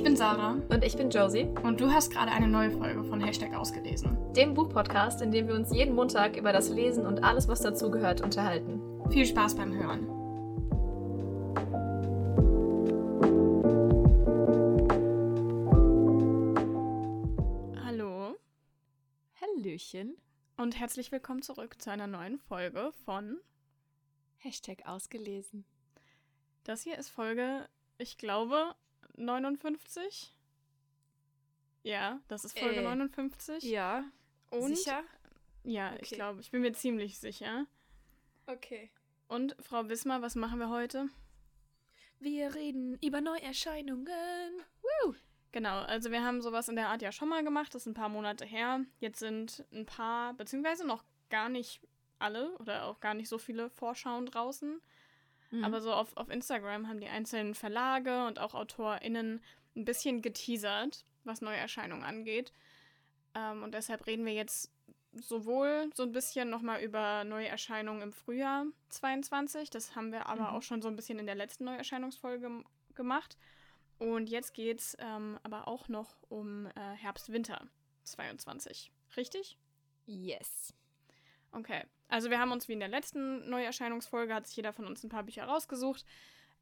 Ich bin Sarah. Und ich bin Josie. Und du hast gerade eine neue Folge von Hashtag ausgelesen. Dem Buchpodcast, in dem wir uns jeden Montag über das Lesen und alles, was dazugehört, unterhalten. Viel Spaß beim Hören. Hallo. Hallöchen. Und herzlich willkommen zurück zu einer neuen Folge von Hashtag ausgelesen. Das hier ist Folge, ich glaube, 59. Ja, das ist Folge Äh, 59. Ja. Und Sicher? ja, ich Okay. glaube, ich bin mir ziemlich sicher. Okay. Und Frau Wismar, was machen wir heute? Wir reden über Neuerscheinungen. Genau, also wir haben sowas in der Art ja schon mal gemacht, das ist ein paar Monate her. Jetzt sind ein paar, beziehungsweise noch gar nicht alle oder auch gar nicht so viele Vorschauen draußen. Mhm. Aber so auf, auf Instagram haben die einzelnen Verlage und auch AutorInnen ein bisschen geteasert, was Neuerscheinungen angeht. Ähm, und deshalb reden wir jetzt sowohl so ein bisschen nochmal über Neuerscheinungen im Frühjahr 22. Das haben wir aber Mhm. auch schon so ein bisschen in der letzten Neuerscheinungsfolge gemacht. Und jetzt geht es ähm, aber auch noch um äh, Herbst-Winter 22. Richtig? yes. Okay. Also wir haben uns wie in der letzten Neuerscheinungsfolge, hat sich jeder von uns ein paar Bücher rausgesucht.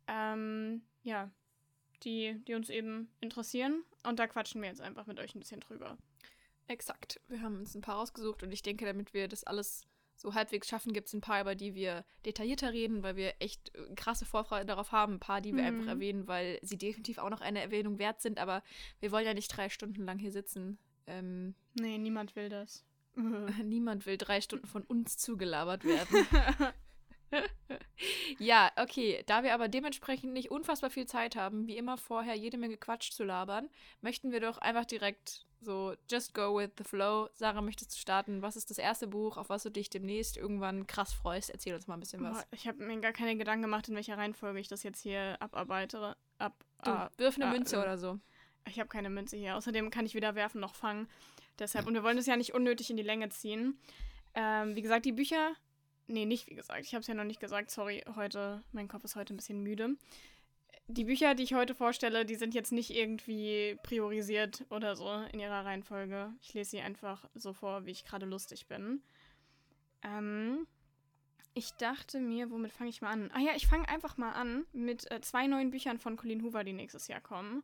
Ähm, ja, die, die uns eben interessieren. Und da quatschen wir jetzt einfach mit euch ein bisschen drüber. Exakt. Wir haben uns ein paar rausgesucht und ich denke, damit wir das alles so halbwegs schaffen, gibt es ein paar, über die wir detaillierter reden, weil wir echt äh, krasse Vorfreude darauf haben. Ein paar, die wir Mhm. einfach erwähnen, weil sie definitiv auch noch eine Erwähnung wert sind, aber wir wollen ja nicht drei Stunden lang hier sitzen. Ähm, Nee, niemand will das. niemand will drei Stunden von uns zugelabert werden. ja, okay. Da wir aber dementsprechend nicht unfassbar viel Zeit haben, wie immer vorher jede Menge Quatsch zu labern, möchten wir doch einfach direkt so just go with the flow. Sarah, möchtest du starten? Was ist das erste Buch, auf was du dich demnächst irgendwann krass freust? Erzähl uns mal ein bisschen was. Ich habe mir gar keine Gedanken gemacht, in welcher Reihenfolge ich das jetzt hier abarbeite. Ab, Du, ah, wirf eine ah, Münze äh, oder so. Ich habe keine Münze hier. Außerdem kann ich weder werfen noch fangen. Deshalb, und wir wollen es ja nicht unnötig in die Länge ziehen. Ähm, wie gesagt, die Bücher. Nee, nicht wie gesagt. Ich habe es ja noch nicht gesagt. Sorry, heute. Mein Kopf ist heute ein bisschen müde. Die Bücher, die ich heute vorstelle, die sind jetzt nicht irgendwie priorisiert oder so in ihrer Reihenfolge. Ich lese sie einfach so vor, wie ich gerade lustig bin. Ähm, ich dachte mir, womit fange ich mal an? Ah ja, ich fange einfach mal an mit äh, zwei neuen Büchern von Colleen Hoover, die nächstes Jahr kommen.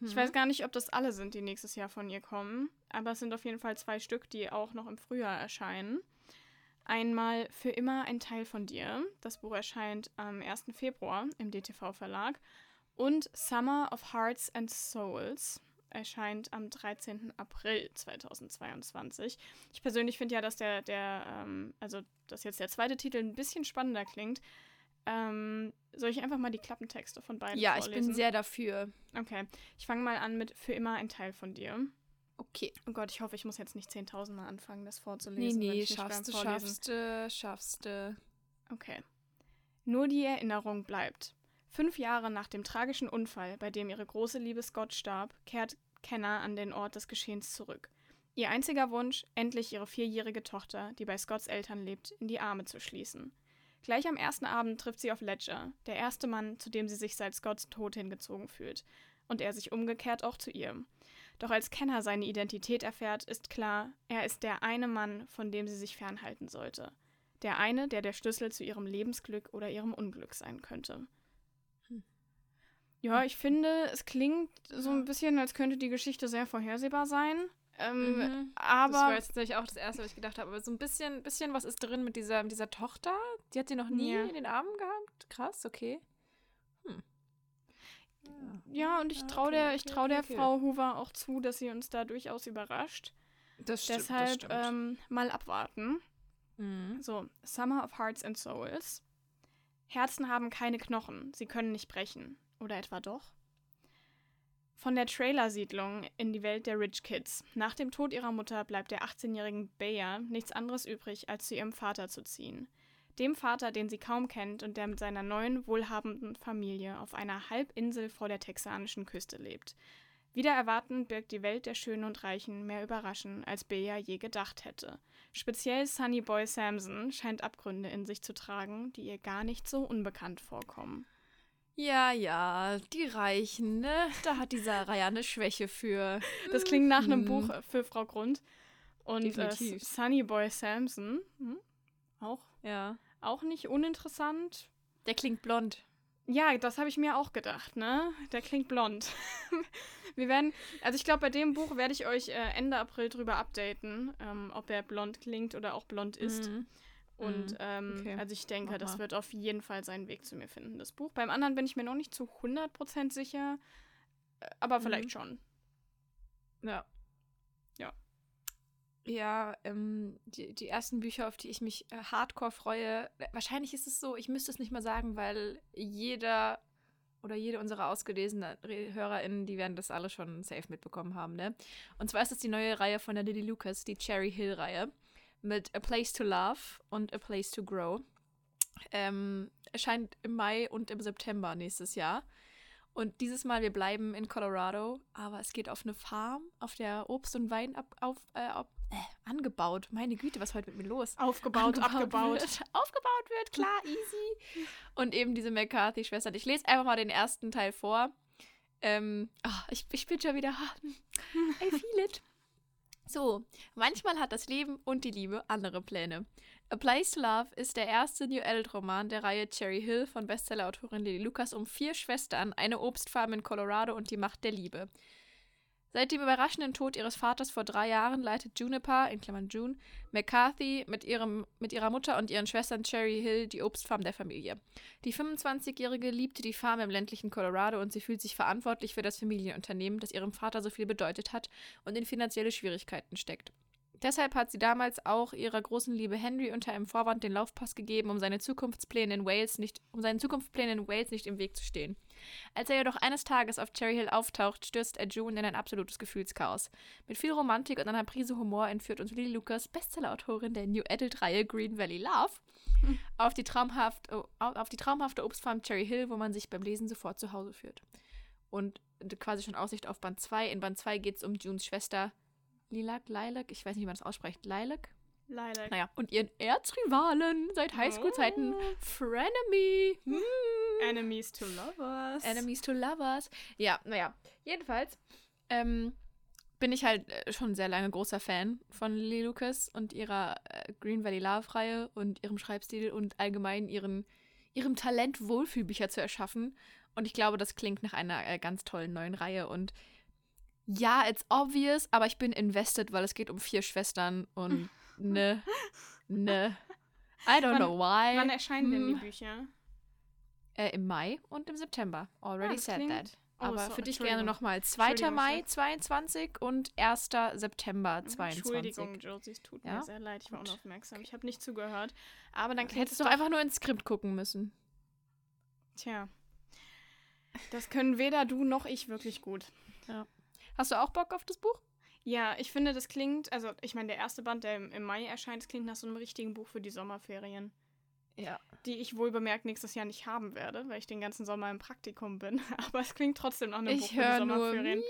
Ich weiß gar nicht, ob das alle sind, die nächstes Jahr von ihr kommen, aber es sind auf jeden Fall zwei Stück, die auch noch im Frühjahr erscheinen. Einmal Für immer ein Teil von dir. Das Buch erscheint am 1. Februar im DTV-Verlag. Und Summer of Hearts and Souls erscheint am 13. April 2022. Ich persönlich finde ja, dass der, der ähm, also dass jetzt der zweite Titel ein bisschen spannender klingt. Ähm, soll ich einfach mal die Klappentexte von beiden Ja, ich vorlesen? bin sehr dafür. Okay, ich fange mal an mit Für immer ein Teil von dir. Okay. Oh Gott, ich hoffe, ich muss jetzt nicht 10.000 Mal anfangen, das Nee, vorzulesen. nee, mich schaffst du, schaffst du, schaffst du. Okay. Nur die Erinnerung bleibt. Fünf Jahre nach dem tragischen Unfall, bei dem ihre große Liebe Scott starb, kehrt Kenner an den Ort des Geschehens zurück. Ihr einziger Wunsch, endlich ihre vierjährige Tochter, die bei Scotts Eltern lebt, in die Arme zu schließen. Gleich am ersten Abend trifft sie auf Ledger, der erste Mann, zu dem sie sich seit Scotts Tod hingezogen fühlt. Und er sich umgekehrt auch zu ihr. Doch als Kenner seine Identität erfährt, ist klar, er ist der eine Mann, von dem sie sich fernhalten sollte. Der eine, der der Schlüssel zu ihrem Lebensglück oder ihrem Unglück sein könnte. Hm. Ja, ich finde, es klingt so ein bisschen, als könnte die Geschichte sehr vorhersehbar sein. Ähm, Mhm. Das war aber jetzt tatsächlich auch das Erste, was ich gedacht habe. Aber so ein bisschen, bisschen was ist drin mit dieser, mit dieser Tochter? Die hat sie noch nie Ja. in den Armen gehabt? Krass, okay. Ja, und ich Ah, traue okay, der, ich trau okay, der okay. Frau Hoover auch zu, dass sie uns da durchaus überrascht. Das Deshalb ähm, mal abwarten. mhm. So, Summer of Hearts and Souls. Herzen haben keine Knochen, sie können nicht brechen. Oder etwa doch? Von der Trailersiedlung in die Welt der Rich Kids. Nach dem Tod ihrer Mutter bleibt der 18-jährigen Bayer nichts anderes übrig, als zu ihrem Vater zu ziehen. Dem Vater, den sie kaum kennt und der mit seiner neuen, wohlhabenden Familie auf einer Halbinsel vor der texanischen Küste lebt. Wieder erwarten birgt die Welt der Schönen und Reichen mehr Überraschen, als Bea je gedacht hätte. Speziell Sunny Boy Samson scheint Abgründe in sich zu tragen, die ihr gar nicht so unbekannt vorkommen. Ja, ja, die Reichen, ne? Da hat die Sarah ja eine Schwäche für. Das klingt nach einem Mhm. Buch für Frau Grund. Und äh. Sunny Boy Samson, hm? auch, Ja. Auch nicht uninteressant. Der klingt blond. Ja, das habe ich mir auch gedacht, ne? Der klingt blond. Wir werden, also ich glaube, bei dem Buch werde ich euch äh, Ende April drüber updaten, ähm, ob er blond klingt oder auch blond ist. Mhm. Und Mhm. ähm, Okay. also ich denke, das wird auf jeden Fall seinen Weg zu mir finden, das Buch. Beim anderen bin ich mir noch nicht zu 100% sicher, äh, aber Mhm. vielleicht schon. Ja. Ja, ähm, die, die ersten Bücher, auf die ich mich äh, hardcore freue, wahrscheinlich ist es so, ich müsste es nicht mal sagen, weil jeder oder jede unserer ausgelesenen Re- HörerInnen, die werden das alle schon safe mitbekommen haben, ne? Und zwar ist es die neue Reihe von der Lily Lucas, die Cherry Hill-Reihe, mit A Place to Love und A Place to Grow. Ähm, erscheint im Mai und im September nächstes Jahr. Und dieses Mal, wir bleiben in Colorado, aber es geht auf eine Farm, auf der Obst und Wein ab, auf, äh, ab, äh, angebaut. Meine Güte, was ist heute mit mir los? Aufgebaut, abgebaut. Wird. Aufgebaut wird, klar, easy. Und eben diese McCarthy-Schwestern. Ich lese einfach mal den ersten Teil vor. Ähm, ah, ich, ich bin schon wieder. I feel it. So, manchmal hat das Leben und die Liebe andere Pläne. A Place to Love ist der erste New Adult Roman der Reihe Cherry Hill von Bestsellerautorin Lily Lucas um vier Schwestern, eine Obstfarm in Colorado und die Macht der Liebe. Seit dem überraschenden Tod ihres Vaters vor drei Jahren leitet Juniper, in Klammern June, McCarthy mit, ihrem, mit ihrer Mutter und ihren Schwestern Cherry Hill die Obstfarm der Familie. Die 25-Jährige liebte die Farm im ländlichen Colorado und sie fühlt sich verantwortlich für das Familienunternehmen, das ihrem Vater so viel bedeutet hat und in finanzielle Schwierigkeiten steckt. Deshalb hat sie damals auch ihrer großen Liebe Henry unter einem Vorwand den Laufpass gegeben, um seine Zukunftspläne in Wales nicht, um seinen Zukunftsplänen in Wales nicht im Weg zu stehen. Als er jedoch eines Tages auf Cherry Hill auftaucht, stürzt er June in ein absolutes Gefühlschaos. Mit viel Romantik und einer Prise Humor entführt uns Lily Lucas, Bestsellerautorin der New Adult-Reihe Green Valley Love, auf, die traumhaft, oh, auf die traumhafte Obstfarm Cherry Hill, wo man sich beim Lesen sofort zu Hause führt. Und quasi schon Aussicht auf Band 2. In Band 2 geht es um Junes Schwester Lilac, Lilac, ich weiß nicht, wie man das ausspricht, Lilac? Leider. Naja, und ihren Erzrivalen seit Highschool-Zeiten, Oh. Frenemy. Hm. Enemies to Lovers. Enemies to Lovers. Ja, naja, jedenfalls ähm, bin ich halt äh, schon sehr lange großer Fan von Lily Lucas und ihrer äh, Green Valley Love-Reihe und ihrem Schreibstil und allgemein ihren, ihrem Talent, Wohlfühlbücher zu erschaffen. Und ich glaube, das klingt nach einer äh, ganz tollen neuen Reihe. Und ja, it's obvious, aber ich bin invested, weil es geht um vier Schwestern und ne, ne. I don't Wann- know why. Wann erscheinen denn die Hm. Bücher? Äh, Im Mai und im September. Already Ah, said klingt- that. Oh, Aber so- für dich gerne nochmal 2. Entschuldigung, Mai Schatz. 22 und 1. September 22. Entschuldigung, Josie, es tut Ja? mir sehr leid, ich war Gut. unaufmerksam. Ich habe nicht zugehört. Aber dann hättest du doch einfach nur ins Skript gucken müssen. Tja. Das können weder du noch ich wirklich gut. Hast du auch Bock auf das Buch? Ja, ich finde, das klingt, also ich meine, der erste Band, der im, im Mai erscheint, das klingt nach so einem richtigen Buch für die Sommerferien, Ja. die ich wohl bemerkt nächstes Jahr nicht haben werde, weil ich den ganzen Sommer im Praktikum bin. Aber es klingt trotzdem nach einem Buch Ich für die höre nur. Sommerferien.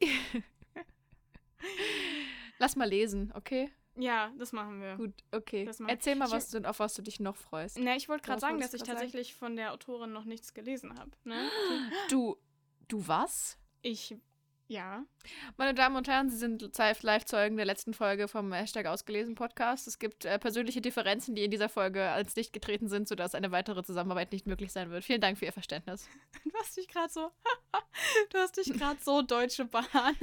Mi, mi. Lass mal lesen, okay? Ja, das machen wir. Gut, okay. Erzähl mal, Ich- was du, auf was du dich noch freust. Na, ich wollte gerade sagen, dass ich grad sagen? tatsächlich von der Autorin noch nichts gelesen habe. Ne? Du, du was? Ich, ja. Meine Damen und Herren, Sie sind Live-Zeugen der letzten Folge vom Hashtag Ausgelesen Podcast. Es gibt äh, persönliche Differenzen, die in dieser Folge als Licht getreten sind, sodass eine weitere Zusammenarbeit nicht möglich sein wird. Vielen Dank für Ihr Verständnis. Du hast dich gerade so, du hast dich gerade so Deutsche Bahn.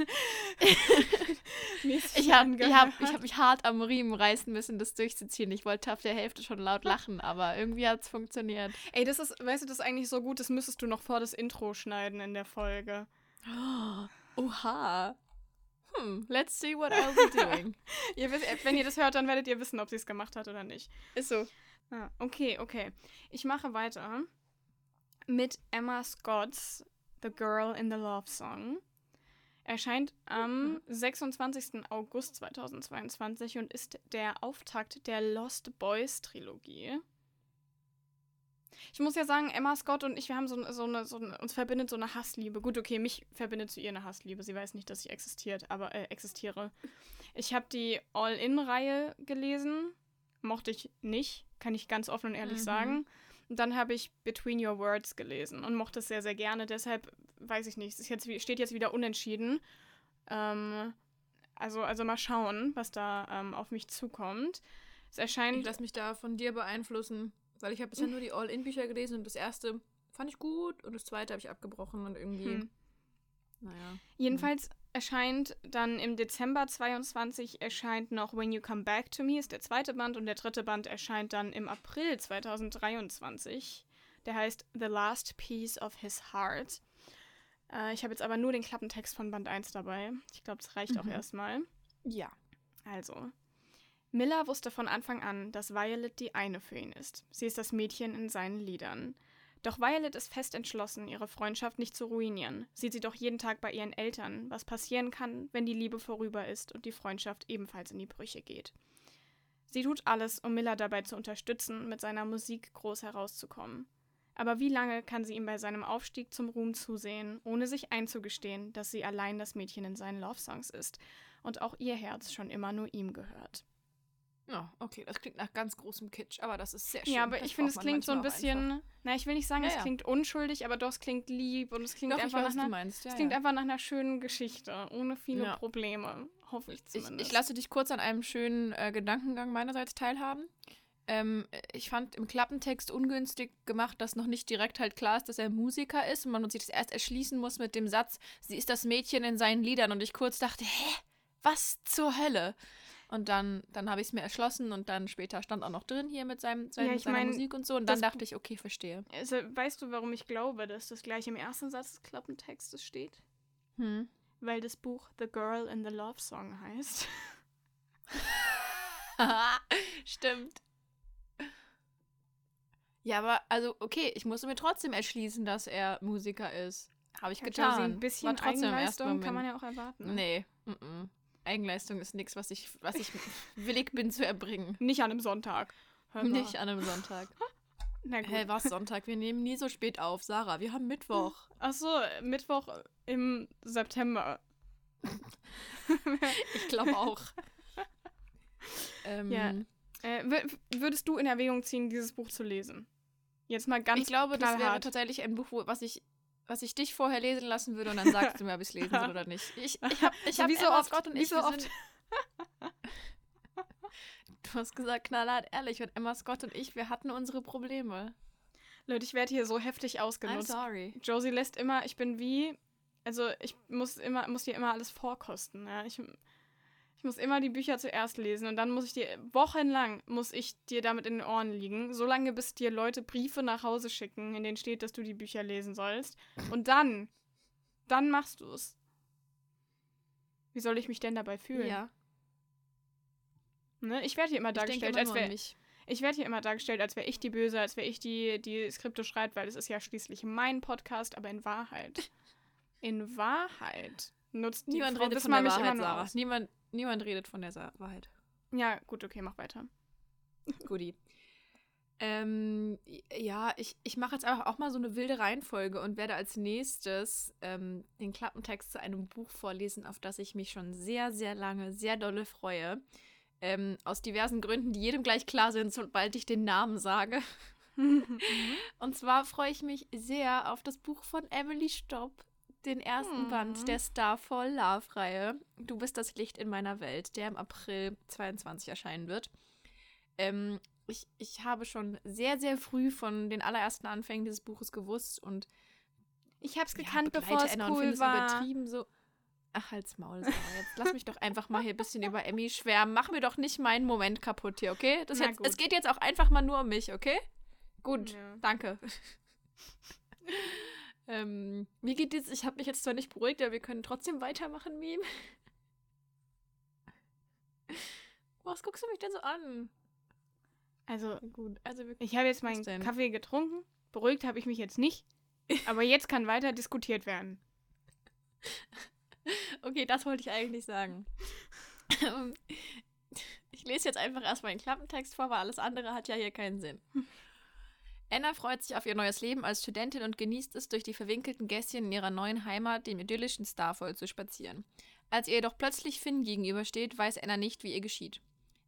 Ich habe ich hab, ich hab mich hart am Riemen reißen müssen, das durchzuziehen. Ich wollte auf der Hälfte schon laut lachen, aber irgendwie hat es funktioniert. Ey, das ist, weißt du, das ist eigentlich so gut, das müsstest du noch vor das Intro schneiden in der Folge. Oha. Hm, let's see what I'll be doing. Ihr wisst, wenn ihr das hört, dann werdet ihr wissen, ob sie es gemacht hat oder nicht. Ist so. Ah, okay, okay. Ich mache weiter mit Emma Scott's The Girl in the Love Song. Erscheint am 26. August 2022 und ist der Auftakt der Lost Boys Trilogie. Ich muss ja sagen, Emma Scott und ich, wir haben so, so, eine, so eine, uns verbindet so eine Hassliebe. Gut, okay, mich verbindet zu ihr eine Hassliebe. Sie weiß nicht, dass ich existiert, aber äh, existiere. Ich habe die All-In-Reihe gelesen. Mochte ich nicht, kann ich ganz offen und ehrlich Mhm. sagen. Und dann habe ich Between Your Words gelesen und mochte es sehr, sehr gerne. Deshalb weiß ich nicht, es jetzt, steht jetzt wieder unentschieden. Ähm, also, also mal schauen, was da ähm, auf mich zukommt. Es erscheint. Ich lasse mich da von dir beeinflussen, weil ich habe bisher nur die All-In-Bücher gelesen und das erste fand ich gut und das zweite habe ich abgebrochen und irgendwie. Hm. Naja. Jedenfalls erscheint dann im Dezember 22 erscheint noch When You Come Back to Me, ist der zweite Band und der dritte Band erscheint dann im April 2023. Der heißt The Last Piece of His Heart. Äh, ich habe jetzt aber nur den Klappentext von Band 1 dabei. Ich glaube, das reicht auch Mhm. erstmal. Ja. Also. Miller wusste von Anfang an, dass Violet die eine für ihn ist. Sie ist das Mädchen in seinen Liedern. Doch Violet ist fest entschlossen, ihre Freundschaft nicht zu ruinieren. Sieht sie doch jeden Tag bei ihren Eltern, was passieren kann, wenn die Liebe vorüber ist und die Freundschaft ebenfalls in die Brüche geht. Sie tut alles, um Miller dabei zu unterstützen, mit seiner Musik groß herauszukommen. Aber wie lange kann sie ihm bei seinem Aufstieg zum Ruhm zusehen, ohne sich einzugestehen, dass sie allein das Mädchen in seinen Love-Songs ist und auch ihr Herz schon immer nur ihm gehört? Ja, okay, das klingt nach ganz großem Kitsch, aber das ist sehr schön. Ja, aber Das ich finde, es klingt so ein bisschen. einfach. Na, ich will nicht sagen, Ja, es ja. klingt unschuldig, aber doch, es klingt lieb und es klingt Doch, ich einfach weiß, nach was du einer. meinst. Ja, Es klingt ja. einfach nach einer schönen Geschichte, ohne viele. Probleme. Hoffe ich Ich, zumindest. ich lasse dich kurz an einem schönen äh, Gedankengang meinerseits teilhaben. Ähm, ich fand im Klappentext ungünstig gemacht, dass noch nicht direkt halt klar ist, dass er Musiker ist und man sich das erst erschließen muss mit dem Satz, sie ist das Mädchen in seinen Liedern und ich kurz dachte, hä, was zur Hölle? Und dann, dann habe ich es mir erschlossen und dann später stand auch noch drin hier mit seinem, seinem, Ja, seiner mein, Musik und so und dann dachte ich, okay, verstehe. also, weißt du, warum ich glaube, dass das gleich im ersten Satz des Klappentextes steht? Hm. Weil das Buch The Girl in the Love Song heißt. Stimmt. Ja, aber also okay, ich musste mir trotzdem erschließen, dass er Musiker ist. Habe ich Ja, getan. Josie, ein bisschen War trotzdem Eigenleistung kann man ja auch erwarten. Nee, mm -mm. Eigenleistung ist nichts, was ich, was ich willig bin zu erbringen. Nicht an einem Sonntag. Nicht an einem Sonntag. Na gut. Hä, was Sonntag? Wir nehmen nie so spät auf, Sarah. Wir haben Mittwoch. Achso, Mittwoch im September. Ich glaube auch. ähm, Ja. Äh, wür- würdest du in Erwägung ziehen, dieses Buch zu lesen? Jetzt mal ganz ich glaube, das wäre knallhart. tatsächlich ein Buch, was ich was ich dich vorher lesen lassen würde und dann sagst du mir, ob ich es lesen soll oder nicht. Ich, ich habe ich So hab wie so oft, Scott und wie ich, so wir oft. sind Du hast gesagt, knallhart ehrlich, und Emma Scott und ich, wir hatten unsere Probleme. Leute, ich werde hier so heftig I'm ausgenutzt. sorry. Josie lässt immer, ich bin wie, also ich muss immer, muss dir immer alles vorkosten. Ja? Ich, ich muss immer die Bücher zuerst lesen und dann muss ich dir, wochenlang muss ich dir damit in den Ohren liegen, solange bis dir Leute Briefe nach Hause schicken, in denen steht, dass du die Bücher lesen sollst. Und dann, dann machst du es. Wie soll ich mich denn dabei fühlen? Ja, Ne? Ich werde hier immer ich dargestellt, immer als wäre ich werde hier immer dargestellt, als wäre ich die Böse, als wäre ich die, die Skripte schreibt, weil es ist ja schließlich mein Podcast, aber in Wahrheit, in Wahrheit nutzt die Niemand Frau redet von der Wahrheit, Sarah. Niemand, niemand redet von der Sa Wahrheit. Ja, gut, okay, mach weiter. Guti. Ähm, ja, ich, ich mache jetzt einfach auch mal so eine wilde Reihenfolge und werde als nächstes ähm, den Klappentext zu einem Buch vorlesen, auf das ich mich schon sehr, sehr lange, sehr dolle freue. Ähm, aus diversen Gründen, die jedem gleich klar sind, sobald ich den Namen sage. Und zwar freue ich mich sehr auf das Buch von Emily Stopp, den ersten Mhm. Band der Starfall Love-Reihe. Du bist das Licht in meiner Welt, der im April 22 erscheinen wird. Ähm, ich, ich habe schon sehr, sehr früh von den allerersten Anfängen dieses Buches gewusst und Ich hab's ja, gekannt, begleite bevor es cool es war. übertrieben so. Ach, halt's Maul, Sarah. Jetzt lass mich doch einfach mal hier ein bisschen über Emmy schwärmen. Mach mir doch nicht meinen Moment kaputt hier, okay? Das jetzt, es geht jetzt auch einfach mal nur um mich, okay? Gut, Ja. danke. ähm, wie geht es? Ich habe mich jetzt zwar nicht beruhigt, aber wir können trotzdem weitermachen, Meme. Was guckst du mich denn so an? Also, Gut, also ich habe jetzt meinen? Kaffee getrunken. Beruhigt habe ich mich jetzt nicht. Aber jetzt kann weiter diskutiert werden. Okay, das wollte ich eigentlich sagen. Ich lese jetzt einfach erstmal den Klappentext vor, weil alles andere hat ja hier keinen Sinn. Anna freut sich auf ihr neues Leben als Studentin und genießt es, durch die verwinkelten Gässchen in ihrer neuen Heimat, dem idyllischen Starfall, zu spazieren. Als ihr jedoch plötzlich Finn gegenübersteht, weiß Anna nicht, wie ihr geschieht.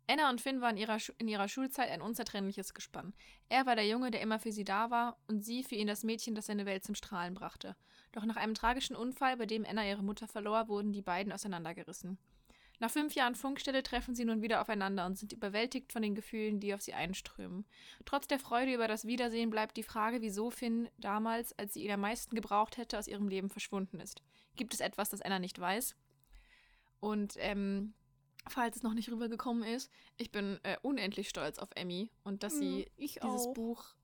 Anna und Finn waren in ihrer, in ihrer Schulzeit ein unzertrennliches Gespann. Er war der Junge, der immer für sie da war, und sie für ihn das Mädchen, das seine Welt zum Strahlen brachte. Doch nach einem tragischen Unfall, bei dem Anna ihre Mutter verlor, wurden die beiden auseinandergerissen. Nach fünf Jahren Funkstelle treffen sie nun wieder aufeinander und sind überwältigt von den Gefühlen, die auf sie einströmen. Trotz der Freude über das Wiedersehen bleibt die Frage, wieso Finn damals, als sie ihn am meisten gebraucht hätte, aus ihrem Leben verschwunden ist. Gibt es etwas, das Anna nicht weiß? Und ähm, falls es noch nicht rübergekommen ist, ich bin äh, unendlich stolz auf Emmy und dass sie Mm, dieses auch. Buch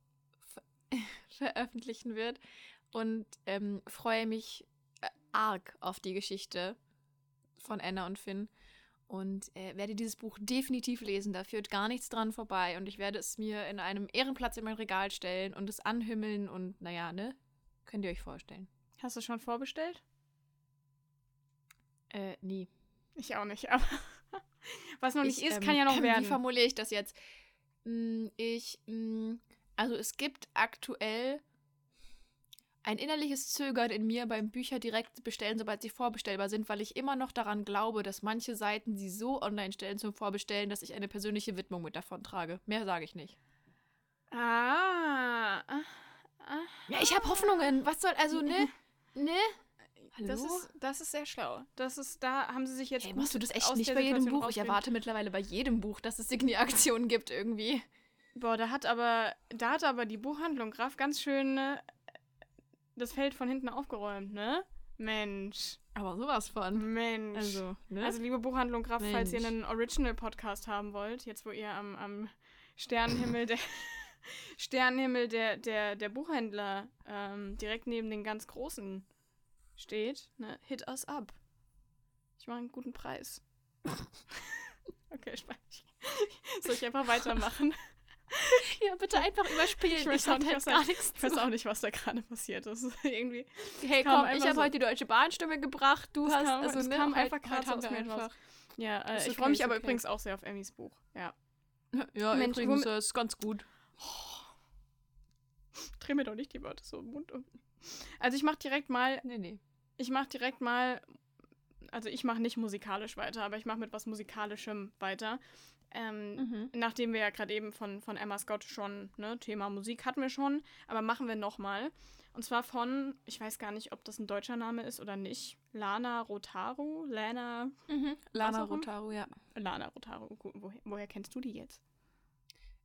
ver veröffentlichen wird und ähm, freue mich äh, arg auf die Geschichte von Anna und Finn und äh, werde dieses Buch definitiv lesen. Da führt gar nichts dran vorbei und ich werde es mir in einem Ehrenplatz in mein Regal stellen und es anhimmeln und naja, ne? Könnt ihr euch vorstellen. Hast du schon vorbestellt? Äh, nie. Ich auch nicht, aber was noch nicht Ich, ist, ähm, kann ja noch werden. Wie formuliere ich das jetzt? Hm, Ich, hm, also es gibt aktuell ein innerliches Zögern in mir beim Bücher direkt bestellen, sobald sie vorbestellbar sind, weil ich immer noch daran glaube, dass manche Seiten sie so online stellen zum Vorbestellen, dass ich eine persönliche Widmung mit davon trage. Mehr sage ich nicht. Ah. Ja, ich habe Hoffnungen. Was soll, also, ne? Ne? Hallo? Das ist, das ist sehr schlau. Das ist, da haben sie sich jetzt. Hey, machst du das echt nicht bei jedem Buch? Ich erwarte mittlerweile bei jedem Buch, dass es Signi-Aktionen gibt irgendwie. Boah, da hat aber, da hat aber die Buchhandlung Graf ganz schön äh, das Feld von hinten aufgeräumt, ne? Mensch. Aber sowas von. Mensch. Also, ne? Also, liebe Buchhandlung Graf, falls ihr Mensch. einen Original-Podcast haben wollt, jetzt wo ihr am, am Sternenhimmel der Sternenhimmel der, der, der Buchhändler ähm, direkt neben den ganz großen steht, ne, hit us up. Ich mache einen guten Preis. okay, Spaß. Soll ich einfach weitermachen? ja, bitte einfach überspielen. Ich weiß Ich nicht, halt da- nichts Ich weiß auch nicht, was da gerade passiert ist. Irgendwie. Hey, komm, ich habe so- heute die Deutsche Bahnstimme gebracht. Du hast, kam- also, das ne, kam einfach gerade aus mir einfach. Ja, äh, Ist ich okay, freue mich aber okay. übrigens auch sehr auf Emmys Buch. Ja. Ja, Mensch, übrigens, das ist ganz gut. Dreh mir doch nicht die Worte so im Mund um. Also ich mach direkt mal, Nee, nee. ich mach direkt mal, also ich mache nicht musikalisch weiter, aber ich mache mit was Musikalischem weiter. Ähm, Mhm. Nachdem wir ja gerade eben von, von Emma Scott schon, ne, Thema Musik hatten wir schon, aber machen wir nochmal. Und zwar von, ich weiß gar nicht, ob das ein deutscher Name ist oder nicht, Lana Rotaru, Lana, Mhm. Lana. Rotaru, ja. Lana Rotaru, woher, woher kennst du die jetzt?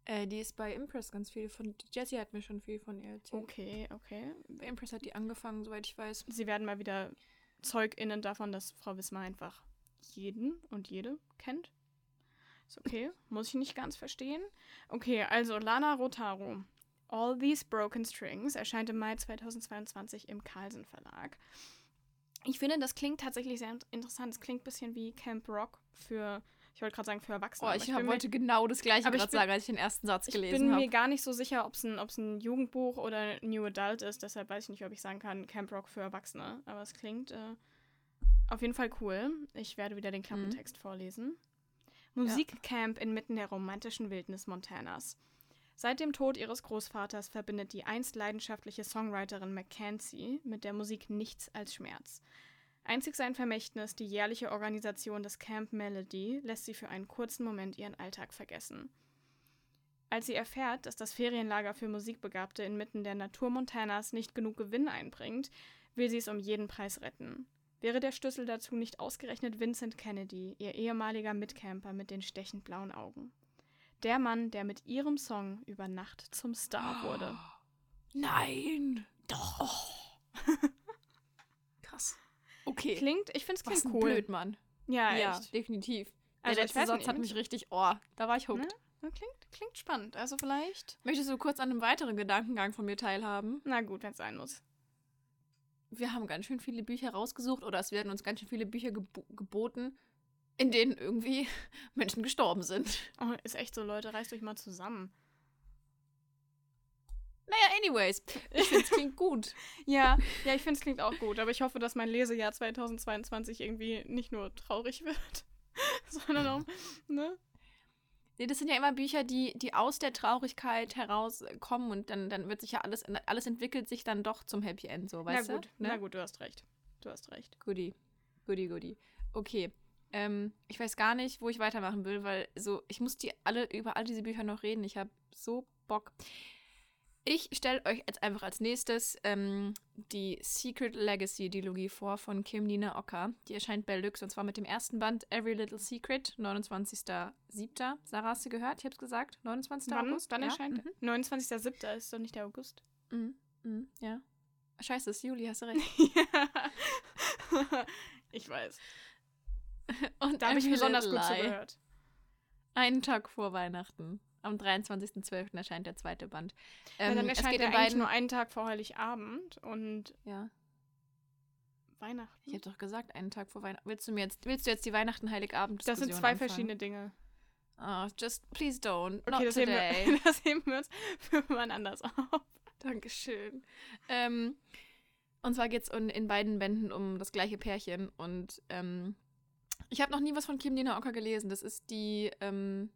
Äh, die ist bei Impress ganz viel von. Jessie hat mir schon viel von ihr erzählt. Okay, okay. Bei Impress hat die angefangen, soweit ich weiß. Sie werden mal wieder ZeugInnen davon, dass Frau Wismar einfach jeden und jede kennt. Ist okay, muss ich nicht ganz verstehen. Okay, also Lana Rotaru. All These Broken Strings erscheint im Mai 2022 im Carlsen Verlag. Ich finde, das klingt tatsächlich sehr int- interessant. Es klingt ein bisschen wie Camp Rock für, ich wollte gerade sagen für Erwachsene. Oh, ich, bin hab, mir- wollte genau das gleiche ich gerade sagen, als ich den ersten Satz ich gelesen bin mir habe. gar nicht so sicher, ob es ein, ob's ein Jugendbuch oder New Adult ist. Deshalb weiß ich nicht, ob ich sagen kann, Camp Rock für Erwachsene. Aber es klingt äh, auf jeden Fall cool. Ich werde wieder den Klappentext vorlesen. Musikcamp inmitten der romantischen Wildnis Montanas. Seit dem Tod ihres Großvaters verbindet die einst leidenschaftliche Songwriterin Mackenzie mit der Musik nichts als Schmerz. Einzig sein Vermächtnis, die jährliche Organisation des Camp Melody, lässt sie für einen kurzen Moment ihren Alltag vergessen. Als sie erfährt, dass das Ferienlager für Musikbegabte inmitten der Natur Montanas nicht genug Gewinn einbringt, will sie es um jeden Preis retten. Wäre der Schlüssel dazu nicht ausgerechnet Vincent Kennedy, ihr ehemaliger Mitcamper mit den stechend blauen Augen? Der Mann, der mit ihrem Song über Nacht zum Star wurde. Nein! Doch! Krass. Okay. Klingt, ich finde es Was klingt ein cool. blöd, Mann. Ja, Ja, echt. definitiv. Also, der letzte Satz nicht, hat mich richtig, oh, da war ich hooked. Ne? Klingt, klingt spannend. Also vielleicht. Möchtest du kurz an einem weiteren Gedankengang von mir teilhaben? Na gut, wenn es sein muss. Wir haben ganz schön viele Bücher rausgesucht oder es werden uns ganz schön viele Bücher gebo geboten, in denen irgendwie Menschen gestorben sind. Oh, ist echt so, Leute, reißt euch mal zusammen. Naja, anyways, ich finde es klingt gut. Ja, ja, ich finde es klingt auch gut, aber ich hoffe, dass mein Lesejahr 2022 irgendwie nicht nur traurig wird, sondern auch, ne? Nee, das sind ja immer Bücher, die, die aus der Traurigkeit herauskommen und dann, dann wird sich ja alles, alles entwickelt sich dann doch zum Happy End, so, weißt na gut, du? Ne? na gut, du hast recht. Du hast recht. Goodie. Goodie, goodie. Okay. Ähm, ich weiß gar nicht, wo ich weitermachen will, weil so, ich muss die alle über all diese Bücher noch reden. Ich habe so Bock. Ich stelle euch jetzt einfach als nächstes ähm, die Secret Legacy Dilogie vor von Kim Nina Ocker. Die erscheint bei Lux und zwar mit dem ersten Band Every Little Secret, 29.07. Sarah, hast du gehört? Ich hab's gesagt. 29. Wann? August. Dann ja? erscheint Mhm. 29.07. ist doch nicht der August. Mhm. Mhm. Ja. Scheiße, es ist Juli, hast du recht. ich weiß. Und Da habe ich besonders gut zugehört. Einen Tag vor Weihnachten. Am 23.12. erscheint der zweite Band. ja, Ähm, dann es erscheint geht er in eigentlich beiden. nur einen Tag vor Heiligabend und ja, Weihnachten. ich habe doch gesagt, einen Tag vor Weihnachten. Willst du mir jetzt, willst du jetzt die Weihnachten Heiligabend das sind zwei verschiedene Dinge. Oh, just please don't. Okay, Not das heben, today. wir, das heben wir uns für wann anders auf. Dankeschön. Ähm, und zwar geht es in beiden Bänden um das gleiche Pärchen. Und ähm, ich habe noch nie was von Kim Dina Ocker gelesen. Das ist die ähm,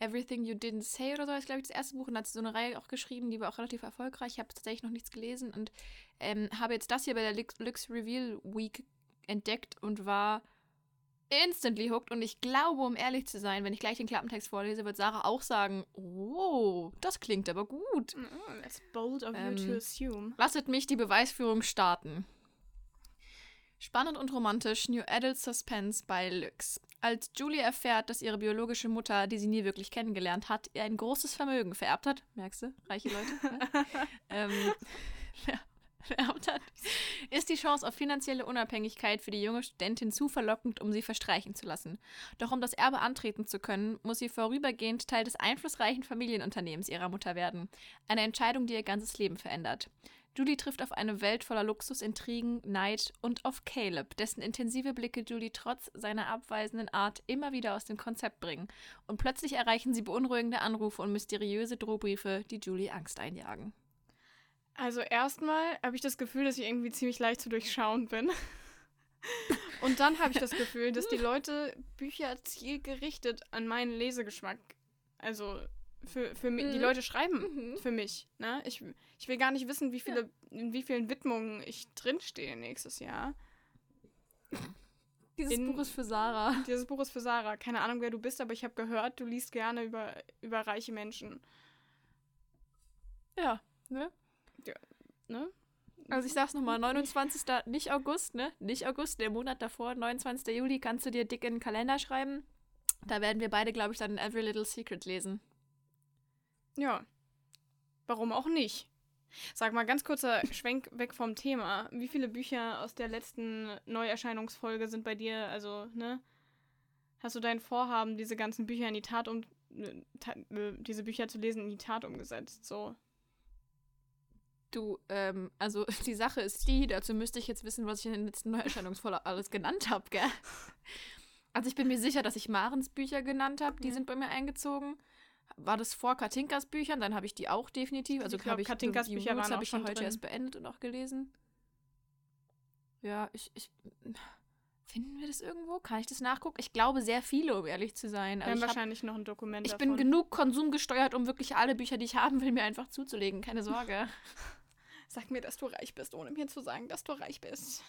Everything You Didn't Say oder so, ist, glaube ich, das erste Buch. Und da hat sie so eine Reihe auch geschrieben, die war auch relativ erfolgreich. Ich habe tatsächlich noch nichts gelesen und ähm, habe jetzt das hier bei der Lux, Reveal Week entdeckt und war instantly hooked. Und ich glaube, um ehrlich zu sein, wenn ich gleich den Klappentext vorlese, wird Sarah auch sagen, oh, das klingt aber gut. Oh, that's bold of you Ähm, to assume. Lasset mich die Beweisführung starten. Spannend und romantisch New Adult Suspense bei Lux. Als Julie erfährt, dass ihre biologische Mutter, die sie nie wirklich kennengelernt hat, ihr ein großes Vermögen vererbt hat, merkst du, reiche Leute, ne? ähm, ver vererbt hat, ist die Chance auf finanzielle Unabhängigkeit für die junge Studentin zu verlockend, um sie verstreichen zu lassen. Doch um das Erbe antreten zu können, muss sie vorübergehend Teil des einflussreichen Familienunternehmens ihrer Mutter werden. Eine Entscheidung, die ihr ganzes Leben verändert. Julie trifft auf eine Welt voller Luxus, Intrigen, Neid und auf Caleb, dessen intensive Blicke Julie trotz seiner abweisenden Art immer wieder aus dem Konzept bringen. Und plötzlich erreichen sie beunruhigende Anrufe und mysteriöse Drohbriefe, die Julie Angst einjagen. Also erstmal habe ich das Gefühl, dass ich irgendwie ziemlich leicht zu durchschauen bin. Und dann habe ich das Gefühl, dass die Leute Bücher zielgerichtet an meinen Lesegeschmack, also für, für mich, die Mhm. Leute schreiben für mich. Ne? Ich, ich will gar nicht wissen, wie viele, in wie vielen Widmungen ich drinstehe nächstes Jahr. Dieses In- Buch ist für Sarah. Dieses Buch ist für Sarah. Keine Ahnung, wer du bist, aber ich habe gehört, du liest gerne über, über reiche Menschen. Ja, ne? Ne? Also ich sag's nochmal, 29. nicht August, ne? Nicht August, der Monat davor, 29. Juli, kannst du dir dick in den Kalender schreiben. Da werden wir beide, glaube ich, dann Every Little Secret lesen. Ja. Warum auch nicht? Sag mal, ganz kurzer Schwenk weg vom Thema. Wie viele Bücher aus der letzten Neuerscheinungsfolge sind bei dir, also, ne? Hast du dein Vorhaben, diese ganzen Bücher in die Tat um, äh, äh, diese Bücher zu lesen, in die Tat umgesetzt? So. Du, ähm, also die Sache ist die, dazu müsste ich jetzt wissen, was ich in den letzten Neuerscheinungsfolgen alles genannt habe, gell? Also ich bin mir sicher, dass ich Marens Bücher genannt habe, die Mhm. sind bei mir eingezogen. War das vor Katinkas Büchern, dann habe ich die auch definitiv. Also Ich glaub, habe ich Katinkas die Bücher waren habe ich ja schon heute drin. erst beendet und auch gelesen. Ja, ich, ich finden wir das irgendwo? Kann ich das nachgucken? Ich glaube sehr viele, um ehrlich zu sein. Wir Also haben ich hab, wahrscheinlich noch ein Dokument ich davon. bin genug konsumgesteuert, um wirklich alle Bücher, die ich haben will, mir einfach zuzulegen. Keine Sorge. Sag mir, dass du reich bist, ohne mir zu sagen, dass du reich bist.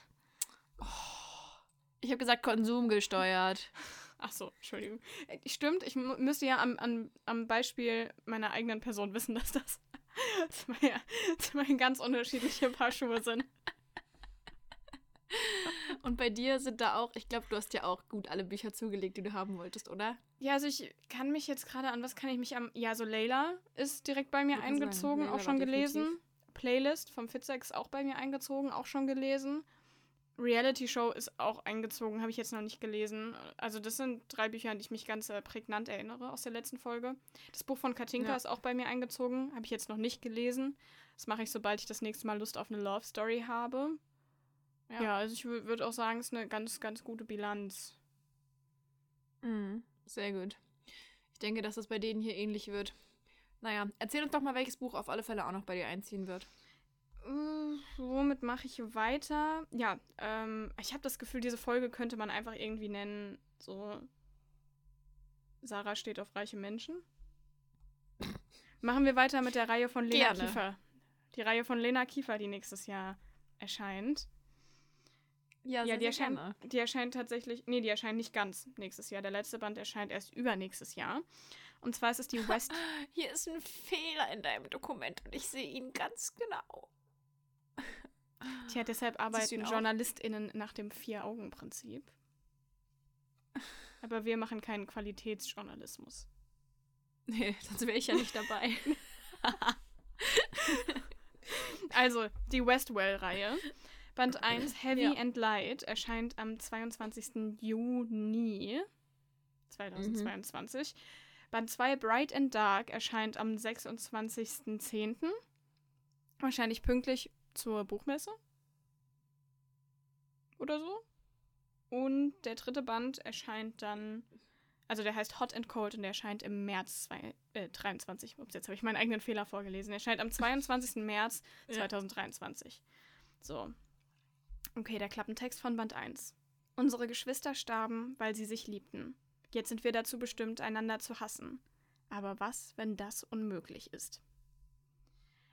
Ich habe gesagt, konsumgesteuert. Ach so, Entschuldigung. Äh, Stimmt, ich müsste ja am, am, am Beispiel meiner eigenen Person wissen, dass das zwei, zwei ganz unterschiedliche Paar Schuhe sind. Und bei dir sind da auch, ich glaube, du hast ja auch gut alle Bücher zugelegt, die du haben wolltest, oder? Ja, also ich kann mich jetzt gerade an, was kann ich mich am. Ja, so Layla ist direkt bei mir sagen, eingezogen, auch schon gelesen. definitiv. Playlist vom Fitzex auch bei mir eingezogen, auch schon gelesen. Reality Show ist auch eingezogen, habe ich jetzt noch nicht gelesen. Also das sind drei Bücher, an die ich mich ganz äh, prägnant erinnere aus der letzten Folge. Das Buch von Katinka Ja. ist auch bei mir eingezogen, habe ich jetzt noch nicht gelesen. Das mache ich, sobald ich das nächste Mal Lust auf eine Love Story habe. Ja, Ja. also ich würde auch sagen, es ist eine ganz, ganz gute Bilanz. Mhm. Sehr gut. Ich denke, dass das bei denen hier ähnlich wird. Naja, erzähl uns doch mal, welches Buch auf alle Fälle auch noch bei dir einziehen wird. Äh, womit mache ich weiter? Ja, ähm, ich habe das Gefühl, diese Folge könnte man einfach irgendwie nennen, so Sarah steht auf reiche Menschen. Machen wir weiter mit der Reihe von Lena Gerne. Kiefer. Die Reihe von Lena Kiefer, die nächstes Jahr erscheint. Ja, Ja, die erscheint, die erscheint tatsächlich, nee, die erscheint nicht ganz nächstes Jahr. Der letzte Band erscheint erst übernächstes Jahr. Und zwar ist es die West. Hier ist ein Fehler in deinem Dokument und ich sehe ihn ganz genau. Tja, deshalb arbeiten? JournalistInnen nach dem Vier-Augen-Prinzip. Aber wir machen keinen Qualitätsjournalismus. Nee, sonst wäre ich ja nicht dabei. Also, die Westwell-Reihe. Band 1, Heavy Ja. and Light, erscheint am 22. Juni 2022. Band 2, Bright and Dark, erscheint am 26.10. Wahrscheinlich pünktlich zur Buchmesse. Oder so. Und der dritte Band erscheint dann, also der heißt Hot and Cold und der erscheint im März zwei, äh, 23. Ups, jetzt habe ich meinen eigenen Fehler vorgelesen. Er erscheint am 22. März Ja. 2023. So. Okay, der Klappentext von Band 1. Unsere Geschwister starben, weil sie sich liebten. Jetzt sind wir dazu bestimmt, einander zu hassen. Aber was, wenn das unmöglich ist?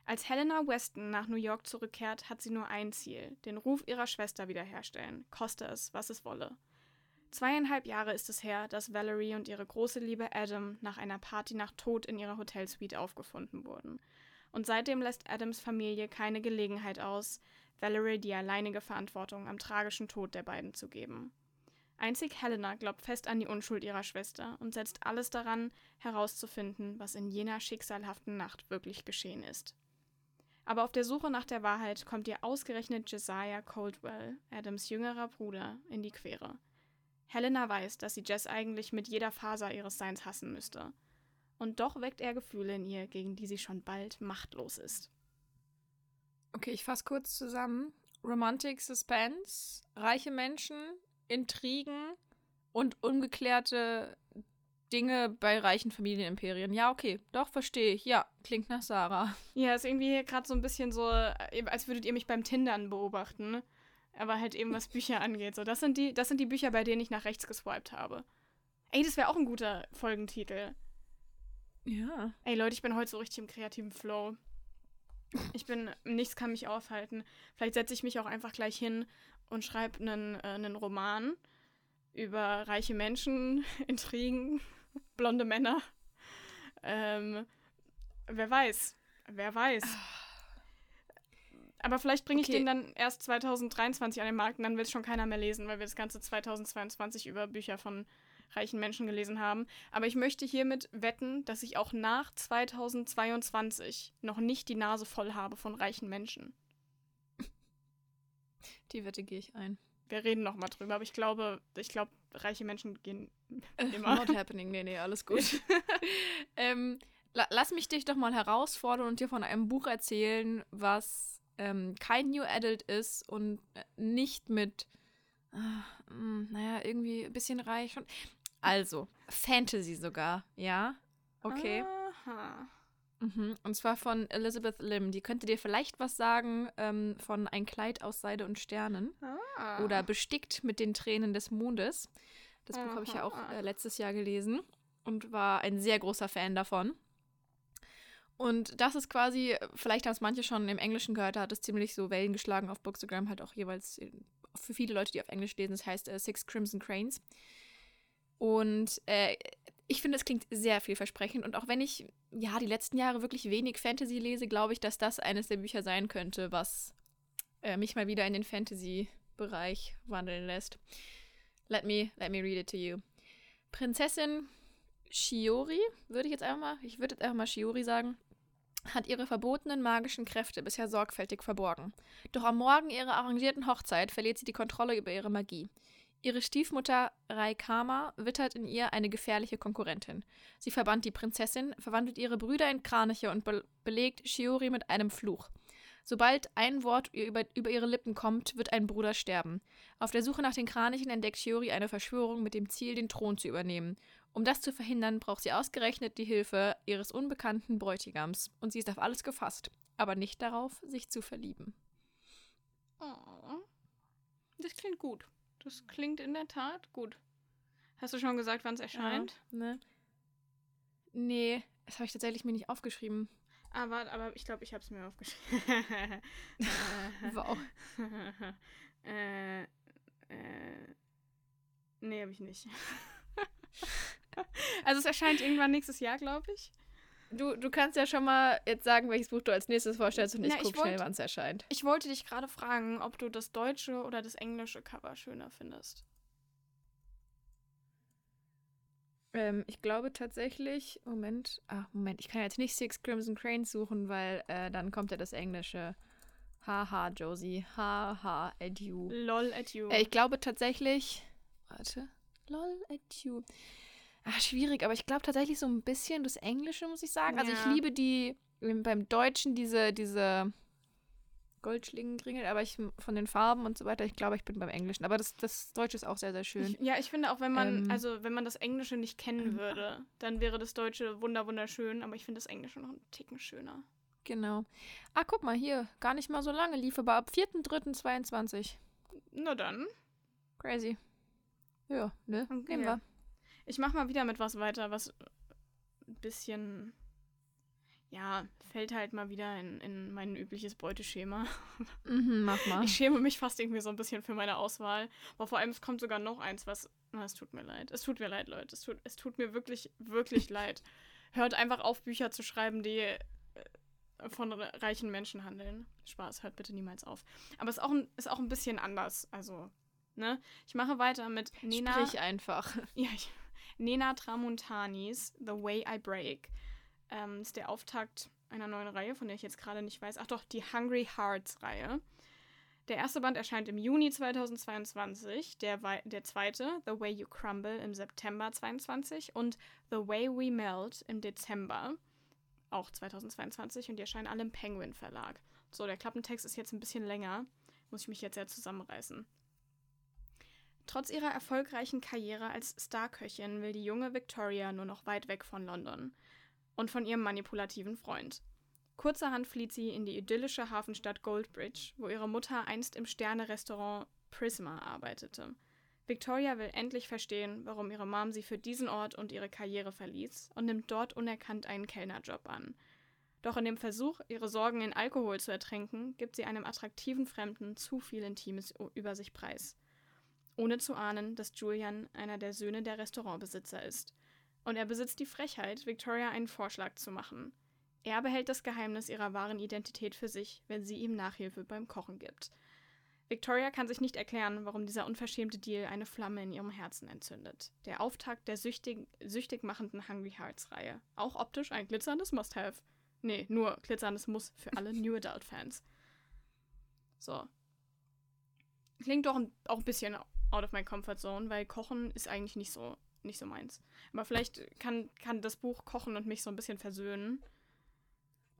Als Helena Weston nach New York zurückkehrt, hat sie nur ein Ziel: den Ruf ihrer Schwester wiederherstellen, koste es, was es wolle. Zweieinhalb Jahre ist es her, dass Valerie und ihre große Liebe Adam nach einer Partynacht tot in ihrer Hotelsuite aufgefunden wurden. Und seitdem lässt Adams Familie keine Gelegenheit aus, Valerie die alleinige Verantwortung am tragischen Tod der beiden zu geben. Einzig Helena glaubt fest an die Unschuld ihrer Schwester und setzt alles daran, herauszufinden, was in jener schicksalhaften Nacht wirklich geschehen ist. Aber auf der Suche nach der Wahrheit kommt ihr ausgerechnet Josiah Coldwell, Adams jüngerer Bruder, in die Quere. Helena weiß, dass sie Jess eigentlich mit jeder Faser ihres Seins hassen müsste. Und doch weckt er Gefühle in ihr, gegen die sie schon bald machtlos ist. Okay, ich fasse kurz zusammen. Romantic Suspense, reiche Menschen, Intrigen und ungeklärte Dinge bei reichen Familienimperien. Ja, okay, doch, verstehe ich. Ja, klingt nach Sarah. Ja, ist irgendwie gerade so ein bisschen so, äh, als würdet ihr mich beim Tindern beobachten. Aber halt eben, was Bücher angeht. So, das sind die, das sind die Bücher, bei denen ich nach rechts geswiped habe. Ey, das wäre auch ein guter Folgentitel. Ja. Ey, Leute, ich bin heute so richtig im kreativen Flow. Ich bin, nichts kann mich aufhalten. Vielleicht setze ich mich auch einfach gleich hin und schreibe einen, äh, einen Roman über reiche Menschen, Intrigen, blonde Männer. Ähm, wer weiß. Wer weiß. Aber vielleicht bringe ich Okay. den dann erst 2023 an den Markt und dann will es schon keiner mehr lesen, weil wir das ganze 2022 über Bücher von reichen Menschen gelesen haben. Aber ich möchte hiermit wetten, dass ich auch nach 2022 noch nicht die Nase voll habe von reichen Menschen. Die Wette gehe ich ein. Wir reden noch mal drüber, aber ich glaube, ich glaube, reiche Menschen gehen immer. Not happening. Nee, nee, alles gut. ähm, la lass mich dich doch mal herausfordern und dir von einem Buch erzählen, was ähm, kein New Adult ist und äh, nicht mit, äh, mh, naja, irgendwie ein bisschen reich. Und also, Fantasy sogar, ja? Okay. Aha. Mhm. Und zwar von Elizabeth Lim. Die könnte dir vielleicht was sagen ähm, von Ein Kleid aus Seide und Sternen. Ah. Oder Bestickt mit den Tränen des Mondes. Das Buch habe ich ja auch äh, letztes Jahr gelesen und war ein sehr großer Fan davon. Und das ist quasi, vielleicht haben es manche schon im Englischen gehört, da hat es ziemlich so Wellen geschlagen auf Bookstagram, halt auch jeweils äh, für viele Leute, die auf Englisch lesen. Das heißt äh, Six Crimson Cranes. Und äh, ich finde, es klingt sehr vielversprechend. Und auch wenn ich, ja, die letzten Jahre wirklich wenig Fantasy lese, glaube ich, dass das eines der Bücher sein könnte, was äh, mich mal wieder in den Fantasy-Bereich wandeln lässt. Let me, let me read it to you. Prinzessin Shiori, würde ich jetzt einfach mal, ich würde jetzt einfach mal Shiori sagen, hat ihre verbotenen magischen Kräfte bisher sorgfältig verborgen. Doch am Morgen ihrer arrangierten Hochzeit verliert sie die Kontrolle über ihre Magie. Ihre Stiefmutter Raikama wittert in ihr eine gefährliche Konkurrentin. Sie verbannt die Prinzessin, verwandelt ihre Brüder in Kraniche und be belegt Shiori mit einem Fluch. Sobald ein Wort über, über ihre Lippen kommt, wird ein Bruder sterben. Auf der Suche nach den Kranichen entdeckt Shiori eine Verschwörung mit dem Ziel, den Thron zu übernehmen. Um das zu verhindern, braucht sie ausgerechnet die Hilfe ihres unbekannten Bräutigams. Und sie ist auf alles gefasst, aber nicht darauf, sich zu verlieben. Oh. Das klingt gut. Das klingt in der Tat gut. Hast du schon gesagt, wann es erscheint? Ne? Nee, das habe ich tatsächlich mir nicht aufgeschrieben. Aber, aber ich glaube, ich habe es mir aufgeschrieben. Wow. äh, Äh, nee, habe ich nicht. also es erscheint irgendwann nächstes Jahr, glaube ich. Du, du kannst ja schon mal jetzt sagen, welches Buch du als nächstes vorstellst und ich Na, ich guck wollt- schnell, wann es erscheint. Ich wollte dich gerade fragen, ob du das deutsche oder das englische Cover schöner findest. Ähm, ich glaube tatsächlich, Moment, ah, Moment, ich kann jetzt nicht Six Crimson Cranes suchen, weil äh, dann kommt ja das Englische. Haha, Josie. Haha, at you. Lol at you. Äh, ich glaube tatsächlich, warte, lol at you. Ah, schwierig, aber ich glaube tatsächlich so ein bisschen das Englische, muss ich sagen. Also ich liebe die, ähm, beim Deutschen diese, diese Goldschlingenkringel, aber ich von den Farben und so weiter, ich glaube, ich bin beim Englischen. Aber das, das Deutsche ist auch sehr, sehr schön. Ich, ja, ich finde auch, wenn man, Ähm, also wenn man das Englische nicht kennen ähm, würde, dann wäre das Deutsche wunder wunderschön, aber ich finde das Englische noch einen Ticken schöner. Genau. Ah, guck mal hier, gar nicht mal so lange lief, aber ab 4.3.22. Na dann. Crazy. Ja, ne? Okay. Nehmen wir. Ich mache mal wieder mit was weiter, was ein bisschen, ja, fällt halt mal wieder in, in mein übliches Beuteschema. Mhm, mach mal. Ich schäme mich fast irgendwie so ein bisschen für meine Auswahl. Aber vor allem, es kommt sogar noch eins, was. Na, es tut mir leid. Es tut mir leid, Leute. Es tut, es tut mir wirklich, wirklich leid. Hört einfach auf, Bücher zu schreiben, die äh, von re- reichen Menschen handeln. Spaß, hört bitte niemals auf. Aber es ist auch ein, ist auch ein bisschen anders. Also, ne? Ich mache weiter mit Nena. Sprich einfach. Ja, ich, Nena Tramontanis The Way I Break. Ähm, ist der Auftakt einer neuen Reihe, von der ich jetzt gerade nicht weiß. Ach doch, die Hungry Hearts Reihe. Der erste Band erscheint im Juni 2022, der, der zweite, The Way You Crumble, im September 2022 und The Way We Melt im Dezember, auch 2022 und die erscheinen alle im Penguin Verlag. So, der Klappentext ist jetzt ein bisschen länger, muss ich mich jetzt sehr zusammenreißen. Trotz ihrer erfolgreichen Karriere als Starköchin will die junge Victoria nur noch weit weg von London und von ihrem manipulativen Freund. Kurzerhand flieht sie in die idyllische Hafenstadt Goldbridge, wo ihre Mutter einst im Sterne-Restaurant Prisma arbeitete. Victoria will endlich verstehen, warum ihre Mom sie für diesen Ort und ihre Karriere verließ und nimmt dort unerkannt einen Kellnerjob an. Doch in dem Versuch, ihre Sorgen in Alkohol zu ertränken, gibt sie einem attraktiven Fremden zu viel Intimes über sich preis ohne zu ahnen, dass Julian einer der Söhne der Restaurantbesitzer ist. Und er besitzt die Frechheit, Victoria einen Vorschlag zu machen. Er behält das Geheimnis ihrer wahren Identität für sich, wenn sie ihm Nachhilfe beim Kochen gibt. Victoria kann sich nicht erklären, warum dieser unverschämte Deal eine Flamme in ihrem Herzen entzündet. Der Auftakt der süchtig, süchtig machenden Hungry Hearts Reihe. Auch optisch ein glitzerndes Must-Have. Nee, nur glitzerndes Muss für alle New Adult Fans. So. Klingt doch ein, auch ein bisschen out of my comfort zone, weil Kochen ist eigentlich nicht so, nicht so meins. Aber vielleicht kann, kann das Buch Kochen und mich so ein bisschen versöhnen.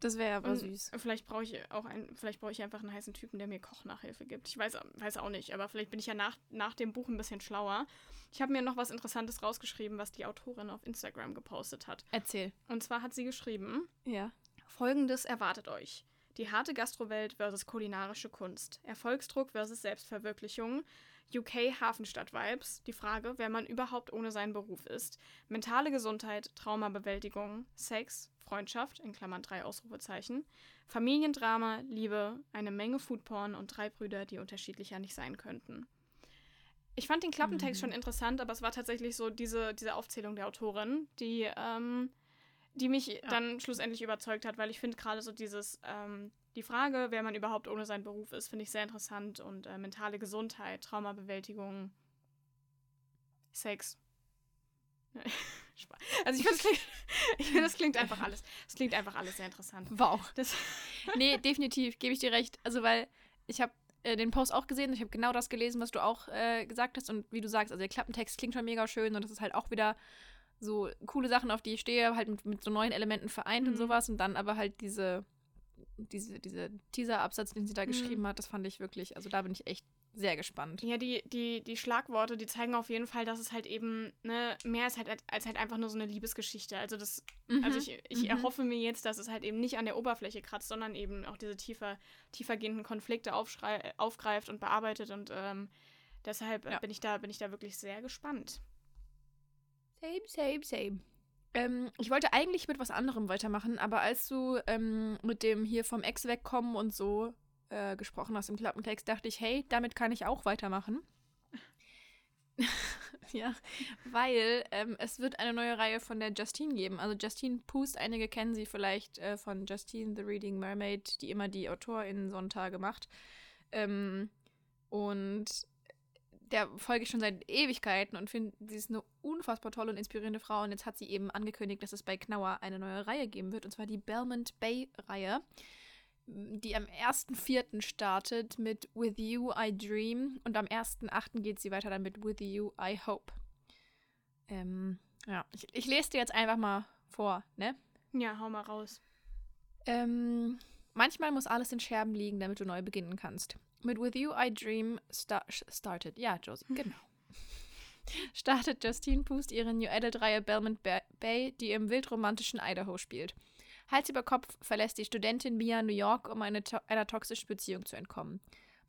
Das wäre aber Und süß. Vielleicht brauche ich auch ein, vielleicht brauche ich einfach einen heißen Typen, der mir Kochnachhilfe gibt. Ich weiß, weiß auch nicht, aber vielleicht bin ich ja nach, nach dem Buch ein bisschen schlauer. Ich habe mir noch was Interessantes rausgeschrieben, was die Autorin auf Instagram gepostet hat. Erzähl. Und zwar hat sie geschrieben, Ja. Folgendes erwartet euch. Die harte Gastrowelt versus kulinarische Kunst. Erfolgsdruck versus Selbstverwirklichung. UK Hafenstadt-Vibes. Die Frage, wer man überhaupt ohne seinen Beruf ist. Mentale Gesundheit, Traumabewältigung, Sex, Freundschaft, in Klammern drei Ausrufezeichen. Familiendrama, Liebe, eine Menge Foodporn und drei Brüder, die unterschiedlicher nicht sein könnten. Ich fand den Klappentext Mhm. schon interessant, aber es war tatsächlich so diese, diese Aufzählung der Autorin, die ähm, die mich dann schlussendlich überzeugt hat, weil ich finde gerade so dieses, ähm, die Frage, wer man überhaupt ohne seinen Beruf ist, finde ich sehr interessant und äh, mentale Gesundheit, Traumabewältigung, Sex. Also ich finde, es klingt, ich find, das klingt einfach alles, es klingt einfach alles sehr interessant. Wow. Das, Nee, definitiv, gebe ich dir recht. Also, weil ich habe äh, den Post auch gesehen, ich habe genau das gelesen, was du auch äh, gesagt hast. Und wie du sagst, also der Klappentext klingt schon mega schön und das ist halt auch wieder so coole Sachen, auf die ich stehe, halt mit, mit so neuen Elementen vereint und Mhm. sowas. Und dann aber halt diese, diese, diese Teaser-Absatz, den sie da Mhm. geschrieben hat, das fand ich wirklich, also da bin ich echt sehr gespannt. Ja, die, die, die Schlagworte, die zeigen auf jeden Fall, dass es halt eben ne, mehr ist halt als, halt einfach nur so eine Liebesgeschichte. Also das, also ich, ich Mhm. erhoffe mir jetzt, dass es halt eben nicht an der Oberfläche kratzt, sondern eben auch diese tiefer, tiefergehenden Konflikte aufgreift und bearbeitet und ähm, deshalb äh, Ja. bin ich da, bin ich da wirklich sehr gespannt. Same, same, same. Ähm, ich wollte eigentlich mit was anderem weitermachen, aber als du ähm, mit dem hier vom Ex wegkommen und so äh, gesprochen hast im Klappentext, dachte ich, hey, damit kann ich auch weitermachen. ja, weil ähm, es wird eine neue Reihe von der Justine geben. Also Justine Pust, einige kennen sie vielleicht äh, von Justine the Reading Mermaid, die immer die AutorInnen-Sonntage macht. Ähm, und der folge ich schon seit Ewigkeiten und finde, sie ist eine unfassbar tolle und inspirierende Frau. Und jetzt hat sie eben angekündigt, dass es bei Knauer eine neue Reihe geben wird, und zwar die Belmont Bay-Reihe, die am 1.4. startet mit With You I Dream und am 1.8. geht sie weiter dann mit With You I Hope. Ähm, ja, ich, ich lese dir jetzt einfach mal vor, ne? Ja, hau mal raus. Ähm, manchmal muss alles in Scherben liegen, damit du neu beginnen kannst. Mit With You I Dream star started. Ja, Josie, genau. startet Justine Pust ihre New Adult-Reihe Belmont Bay, die im wildromantischen Idaho spielt. Hals über Kopf verlässt die Studentin Mia New York, um eine to einer toxischen Beziehung zu entkommen.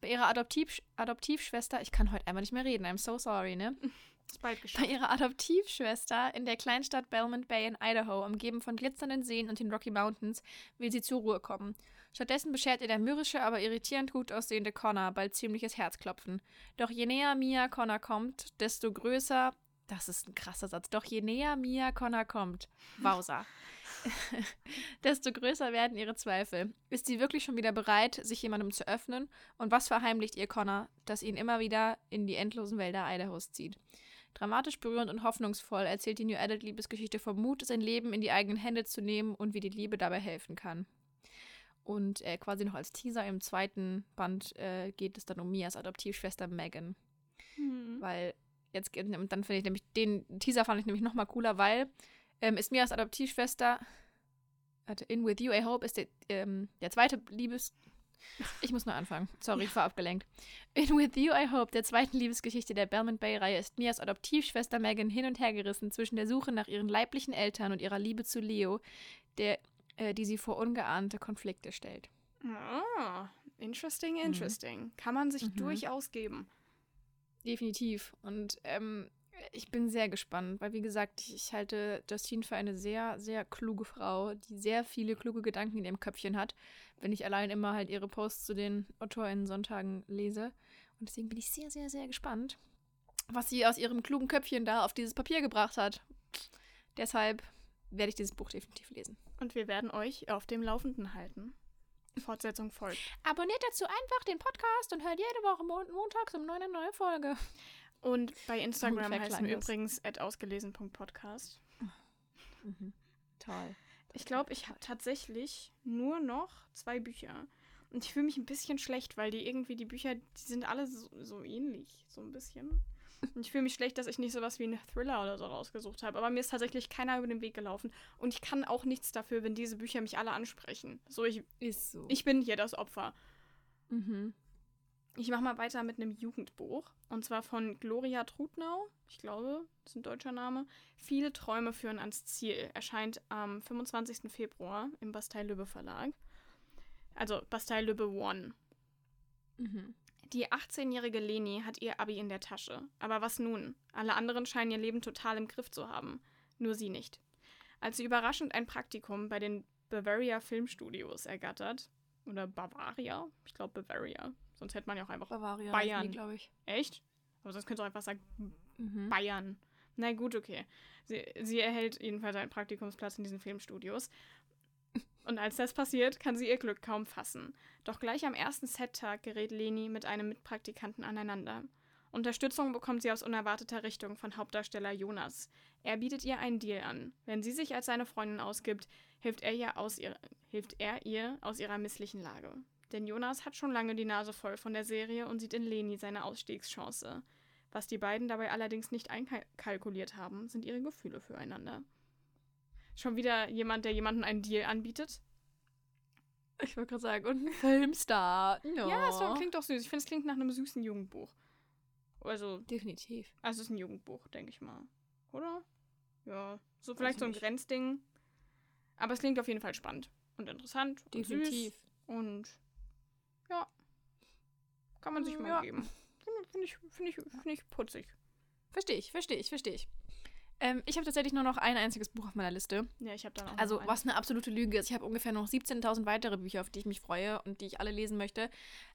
Bei ihrer Adoptiv Adoptivschwester, ich kann heute einfach nicht mehr reden, I'm so sorry, ne? Ist bald geschafft. Bei ihrer Adoptivschwester in der Kleinstadt Belmont Bay in Idaho, umgeben von glitzernden Seen und den Rocky Mountains, will sie zur Ruhe kommen. Stattdessen beschert ihr der mürrische, aber irritierend gut aussehende Connor bald ziemliches Herzklopfen. Doch je näher Mia Connor kommt, desto größer. Das ist ein krasser Satz. Doch je näher Mia Connor kommt, Wauser, desto größer werden ihre Zweifel. Ist sie wirklich schon wieder bereit, sich jemandem zu öffnen? Und was verheimlicht ihr Connor, das ihn immer wieder in die endlosen Wälder Idahos zieht? Dramatisch berührend und hoffnungsvoll erzählt die New Adult Liebesgeschichte vom Mut, sein Leben in die eigenen Hände zu nehmen und wie die Liebe dabei helfen kann. Und äh, quasi noch als Teaser im zweiten Band äh, geht es dann um Mias Adoptivschwester Megan. Mhm. Weil jetzt, dann finde ich nämlich, den Teaser fand ich nämlich noch mal cooler, weil ähm, ist Mias Adoptivschwester, In With You, I Hope, ist der, ähm, der zweite Liebes... Ich muss nur anfangen. Sorry, ich war abgelenkt. In With You, I Hope, der zweiten Liebesgeschichte der Belmont Bay-Reihe, ist Mias Adoptivschwester Megan hin und her gerissen zwischen der Suche nach ihren leiblichen Eltern und ihrer Liebe zu Leo, der, äh, die sie vor ungeahnte Konflikte stellt. Oh, interesting, mhm. interesting. Mhm. Kann man sich mhm. durchaus geben. Definitiv. Und ähm, ich bin sehr gespannt, weil wie gesagt, ich, ich, halte Justine für eine sehr, sehr kluge Frau, die sehr viele kluge Gedanken in ihrem Köpfchen hat, wenn ich allein immer halt ihre Posts zu den AutorInnen-Sonntagen lese. Und deswegen bin ich sehr, sehr, sehr gespannt, was sie aus ihrem klugen Köpfchen da auf dieses Papier gebracht hat. Deshalb werde ich dieses Buch definitiv lesen. Und wir werden euch auf dem Laufenden halten. Fortsetzung folgt. Abonniert dazu einfach den Podcast und hört jede Woche mon montags um neun eine neue Folge. Und bei Instagram heißen wir übrigens ausgelesen.podcast. Mhm. Toll. Ich glaube, ich habe tatsächlich nur noch zwei Bücher. Und ich fühle mich ein bisschen schlecht, weil die irgendwie, die Bücher, die sind alle so, so ähnlich, so ein bisschen. Ich fühle mich schlecht, dass ich nicht sowas wie einen Thriller oder so rausgesucht habe. Aber mir ist tatsächlich keiner über den Weg gelaufen. Und ich kann auch nichts dafür, wenn diese Bücher mich alle ansprechen. So, ich, ist so. ich bin hier das Opfer. Mhm. Ich mache mal weiter mit einem Jugendbuch. Und zwar von Gloria Trutnau. Ich glaube, das ist ein deutscher Name. Viele Träume führen ans Ziel. Erscheint am 25. Februar im Bastei-Lübbe Verlag. Also Bastei-Lübbe One. Mhm. Die 18-jährige Leni hat ihr Abi in der Tasche. Aber was nun? Alle anderen scheinen ihr Leben total im Griff zu haben. Nur sie nicht. Als sie überraschend ein Praktikum bei den Bavaria Filmstudios ergattert, oder Bavaria, ich glaube Bavaria, Sonst hätte man ja auch einfach Bavaria Bayern. glaube ich. Echt? Aber sonst könnte auch einfach sagen mhm. Bayern. Na gut, okay. Sie, sie erhält jedenfalls einen Praktikumsplatz in diesen Filmstudios. Und als das passiert, kann sie ihr Glück kaum fassen. Doch gleich am ersten Set-Tag gerät Leni mit einem Mitpraktikanten aneinander. Unterstützung bekommt sie aus unerwarteter Richtung von Hauptdarsteller Jonas. Er bietet ihr einen Deal an. Wenn sie sich als seine Freundin ausgibt, hilft er ihr aus, ihr, hilft er ihr aus ihrer misslichen Lage. Denn Jonas hat schon lange die Nase voll von der Serie und sieht in Leni seine Ausstiegschance. Was die beiden dabei allerdings nicht einkalkuliert haben, sind ihre Gefühle füreinander. Schon wieder jemand, der jemanden einen Deal anbietet? Ich wollte gerade sagen, und ein Filmstar. No. Ja, es klingt doch süß. Ich finde, es klingt nach einem süßen Jugendbuch. Also. Definitiv. Also, es ist ein Jugendbuch, denke ich mal. Oder? Ja. So vielleicht so ein Grenzding. Aber es klingt auf jeden Fall spannend und interessant. Definitiv. Und, süß und ja. Kann man sich mal ja. geben. Finde ich, find ich, find ich putzig. Verstehe ich, verstehe ich, verstehe ich. Ähm, ich habe tatsächlich nur noch ein einziges Buch auf meiner Liste. Ja, ich habe da noch. Also, was eine absolute Lüge ist. Ich habe ungefähr noch 17.000 weitere Bücher, auf die ich mich freue und die ich alle lesen möchte.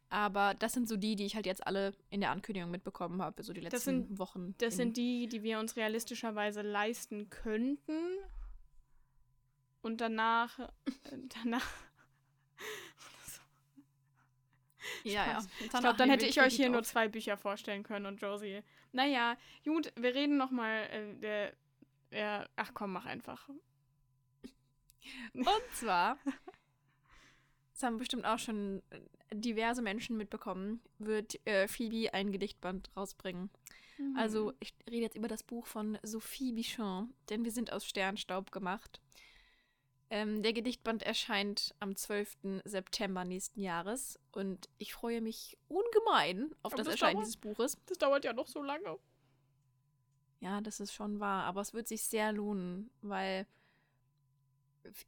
Aber das sind so die, die ich halt jetzt alle in der Ankündigung mitbekommen habe, so die letzten Das sind- Wochen. Das in- sind die, die wir uns realistischerweise leisten könnten. Und danach. danach. Ja, ja. Ich glaube, dann hätte ich euch hier nur zwei Bücher vorstellen können und Josie. Naja, gut, wir reden nochmal. Äh, der, der, ach komm, mach einfach. Und zwar, das haben bestimmt auch schon diverse Menschen mitbekommen, wird äh, Phoebe ein Gedichtband rausbringen. Mhm. Also, ich rede jetzt über das Buch von Sophie Bichon, denn wir sind aus Sternstaub gemacht. Ähm, der Gedichtband erscheint am 12. September nächsten Jahres und ich freue mich ungemein auf das das Erscheinen dauert- dieses Buches. Das dauert ja noch so lange. Ja, das ist schon wahr, aber es wird sich sehr lohnen, weil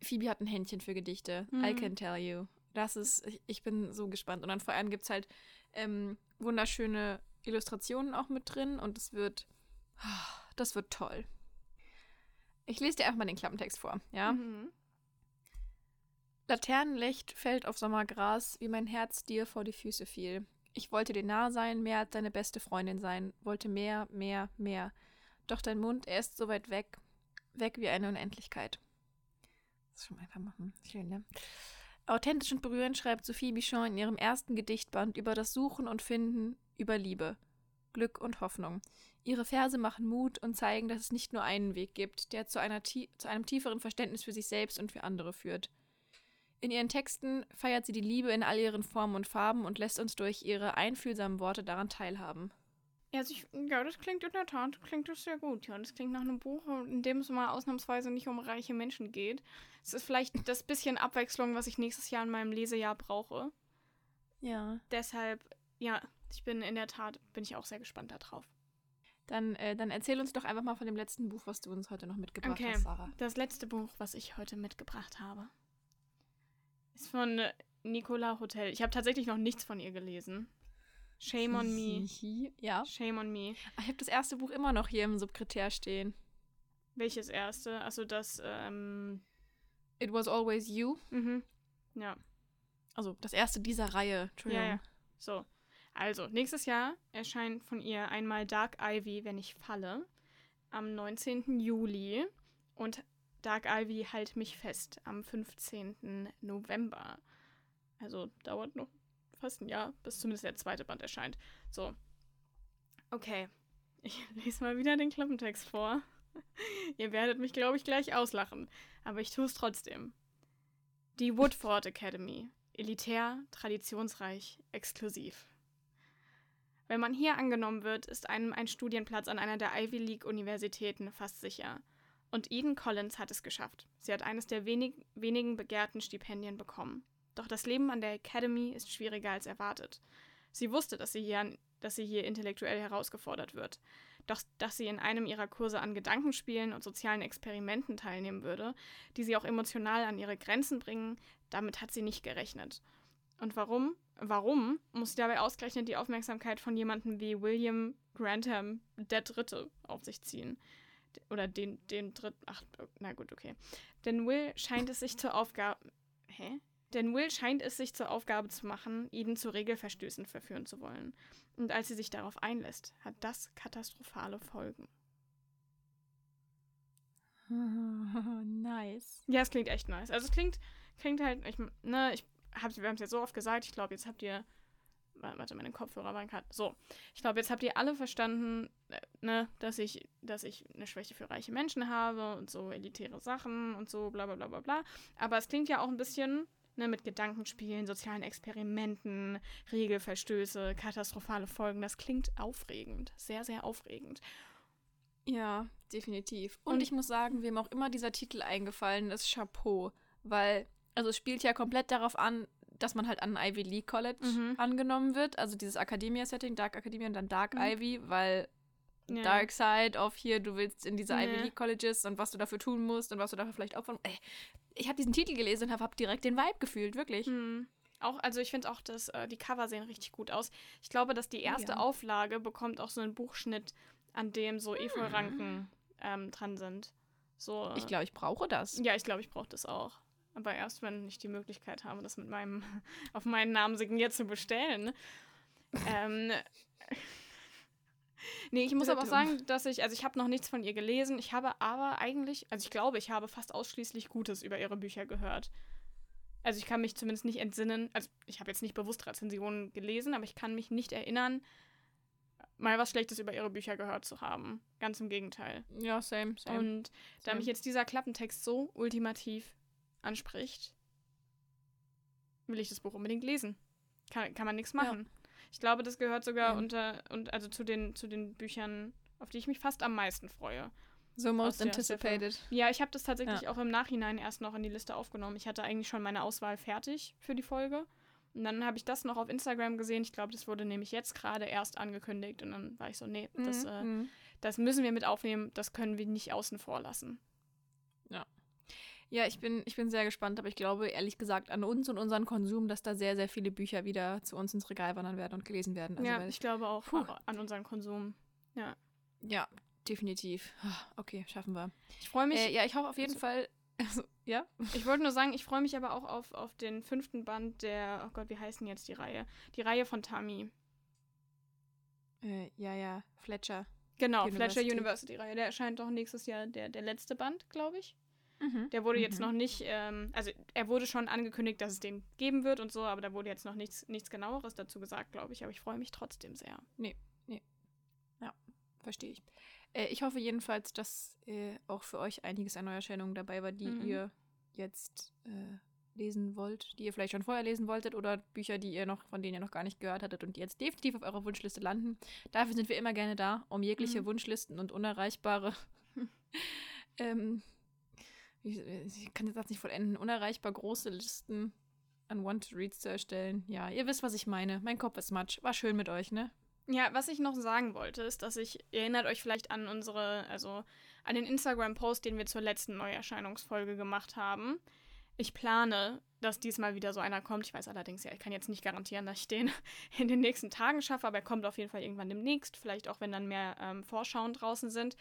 Phoebe hat ein Händchen für Gedichte. I Mhm. can tell you. Das ist, ich, ich bin so gespannt. Und dann vor allem gibt es halt ähm, wunderschöne Illustrationen auch mit drin und es wird, das wird toll. Ich lese dir einfach mal den Klappentext vor, ja? Mhm. Laternenlicht fällt auf Sommergras, wie mein Herz dir vor die Füße fiel. Ich wollte dir nah sein, mehr als deine beste Freundin sein, wollte mehr, mehr, mehr. Doch dein Mund, er ist so weit weg, weg wie eine Unendlichkeit. Das ist schon einfach machen. Schön, ne? Authentisch und berührend schreibt Sophie Bichon in ihrem ersten Gedichtband über das Suchen und Finden, über Liebe, Glück und Hoffnung. Ihre Verse machen Mut und zeigen, dass es nicht nur einen Weg gibt, der zu, einer zu einem tieferen Verständnis für sich selbst und für andere führt. In ihren Texten feiert sie die Liebe in all ihren Formen und Farben und lässt uns durch ihre einfühlsamen Worte daran teilhaben. Ja, also ich, ja, das klingt in der Tat, klingt das sehr gut. Ja, das klingt nach einem Buch, in dem es mal ausnahmsweise nicht um reiche Menschen geht. Es ist vielleicht das bisschen Abwechslung, was ich nächstes Jahr in meinem Lesejahr brauche. Ja. Deshalb, ja, ich bin in der Tat, bin ich auch sehr gespannt darauf. Dann, äh, dann erzähl uns doch einfach mal von dem letzten Buch, was du uns heute noch mitgebracht Okay. hast, Sarah. Das letzte Buch, was ich heute mitgebracht habe, ist von Nicola Hotel. Ich habe tatsächlich noch nichts von ihr gelesen. Shame on me. Ja. Shame on me. Ah, Ich habe das erste Buch immer noch hier im Subkritär stehen. Welches erste? Also das, ähm, It was always you. mhm. Ja. Also das erste dieser Reihe. Entschuldigung. Ja, ja. So. Also, nächstes Jahr erscheint von ihr einmal Dark Ivy, wenn ich falle, am 19. Juli und Dark Ivy Halt mich fest am 15. November. Also dauert noch fast ein Jahr, bis zumindest der zweite Band erscheint. So. Okay. Ich lese mal wieder den Klappentext vor. Ihr werdet mich, glaube ich, gleich auslachen. Aber ich tue es trotzdem. Die Woodford Academy. Elitär, traditionsreich, exklusiv. Wenn man hier angenommen wird, ist einem ein Studienplatz an einer der Ivy League Universitäten fast sicher. Und Eden Collins hat es geschafft. Sie hat eines der wenig, wenigen begehrten Stipendien bekommen. Doch das Leben an der Academy ist schwieriger als erwartet. Sie wusste, dass sie hier, dass sie hier intellektuell herausgefordert wird. Doch dass sie in einem ihrer Kurse an Gedankenspielen und sozialen Experimenten teilnehmen würde, die sie auch emotional an ihre Grenzen bringen, damit hat sie nicht gerechnet. Und warum? Warum muss sie dabei ausgerechnet die Aufmerksamkeit von jemandem wie William Grantham der Dritte auf sich ziehen? Oder den, den dritten. Ach, na gut, okay. Denn Will scheint es sich zur Aufgabe. Hä? Denn Will scheint es sich zur Aufgabe zu machen, Eden zu Regelverstößen verführen zu wollen. Und als sie sich darauf einlässt, hat das katastrophale Folgen. nice. Ja, es klingt echt nice. Also es klingt, klingt halt, ich, ne, ich hab, wir haben es jetzt so oft gesagt, ich glaube, jetzt habt ihr, warte, meine Kopfhörer waren gerade, so, ich glaube, jetzt habt ihr alle verstanden, äh, ne, dass ich, dass ich eine Schwäche für reiche Menschen habe und so elitäre Sachen und so, bla bla bla bla bla. Aber es klingt ja auch ein bisschen, ne, mit Gedankenspielen, sozialen Experimenten, Regelverstöße, katastrophale Folgen, das klingt aufregend, sehr, sehr aufregend. Ja, definitiv. Und, Und- ich muss sagen, wem auch immer dieser Titel eingefallen ist, Chapeau. Weil, also es spielt ja komplett darauf an, dass man halt an ein Ivy League College Mhm. angenommen wird. Also dieses Academia-Setting, Dark Academia und dann Dark Mhm. Ivy, weil Ja. Dark Side of hier, du willst in diese Ivy Ja. League Colleges und was du dafür tun musst und was du dafür vielleicht opfern Ey, Ich habe diesen Titel gelesen und habe hab direkt den Vibe gefühlt, wirklich. Hm. Auch, also ich finde auch, dass äh, die Cover sehen richtig gut aus. Ich glaube, dass die erste Ja. Auflage bekommt auch so einen Buchschnitt, an dem so Efeu-Ranken ähm, dran sind. So, Ich glaube, ich brauche das. ja, ich glaube, ich brauche das auch. Aber erst, wenn ich die Möglichkeit habe, das mit meinem, auf meinen Namen signiert zu bestellen. ähm, nee, ich muss aber auch sagen, dass ich, also ich habe noch nichts von ihr gelesen. Ich habe aber eigentlich, also ich glaube, ich habe fast ausschließlich Gutes über ihre Bücher gehört. Also ich kann mich zumindest nicht entsinnen, also ich habe jetzt nicht bewusst Rezensionen gelesen, aber ich kann mich nicht erinnern, mal was Schlechtes über ihre Bücher gehört zu haben. Ganz im Gegenteil. Ja, same, same. Und da Same. mich jetzt dieser Klappentext so ultimativ anspricht, will ich das Buch unbedingt lesen. Kann, kann man nichts machen. Ich glaube, das gehört sogar Ja. unter und also zu den zu den Büchern, auf die ich mich fast am meisten freue. so most anticipated. Ja, ich habe das tatsächlich Ja. auch im Nachhinein erst noch in die Liste aufgenommen. Ich hatte eigentlich schon meine Auswahl fertig für die Folge. Und dann habe ich das noch auf Instagram gesehen. Ich glaube, das wurde nämlich jetzt gerade erst angekündigt. Und dann war ich so, nee, das, Mhm, äh, mhm. das müssen wir mit aufnehmen. Das können wir nicht außen vor lassen. Ja, ich bin, ich bin sehr gespannt, aber ich glaube ehrlich gesagt an uns und unseren Konsum, dass da sehr, sehr viele Bücher wieder zu uns ins Regal wandern werden und gelesen werden. Also, ja, ich glaube auch Puh. an unseren Konsum. ja, definitiv. Ah, Okay, schaffen wir. Ich freue mich. Äh, ja, ich hoffe auf jeden also- Fall. Also, ja? Ich wollte nur sagen, ich freue mich aber auch auf, auf den fünften Band der, oh Gott, wie heißt denn jetzt die Reihe? Die Reihe von Tami. Äh, ja, ja, Fletcher. Genau, University. Fletcher University Reihe. Der erscheint doch nächstes Jahr der, der letzte Band, glaube ich. Mhm. Der wurde jetzt Mhm. noch nicht, ähm, also er wurde schon angekündigt, dass es den geben wird und so, aber da wurde jetzt noch nichts, nichts genaueres dazu gesagt, glaube ich. Aber ich freue mich trotzdem sehr. Verstehe ich. Äh, ich hoffe jedenfalls, dass äh, auch für euch einiges an Neuerscheinungen dabei war, die Mhm. ihr jetzt äh, lesen wollt, die ihr vielleicht schon vorher lesen wolltet oder Bücher, die ihr noch, von denen ihr noch gar nicht gehört hattet und die jetzt definitiv auf eurer Wunschliste landen. Dafür sind wir immer gerne da, um jegliche Mhm. Wunschlisten und unerreichbare ähm, ich, ich kann den Satz nicht vollenden, unerreichbar große Listen an Want-to-Reads zu erstellen. Ja, ihr wisst, was ich meine. Mein Kopf ist matsch. War schön mit euch, ne? Ja, was ich noch sagen wollte, ist, dass ich, ihr erinnert euch vielleicht an unsere, also an den Instagram-Post, den wir zur letzten Neuerscheinungsfolge gemacht haben. Ich plane, dass diesmal wieder so einer kommt. Ich weiß allerdings ja, ich kann jetzt nicht garantieren, dass ich den in den nächsten Tagen schaffe, aber er kommt auf jeden Fall irgendwann demnächst. Vielleicht auch, wenn dann mehr ähm, Vorschauen draußen sind.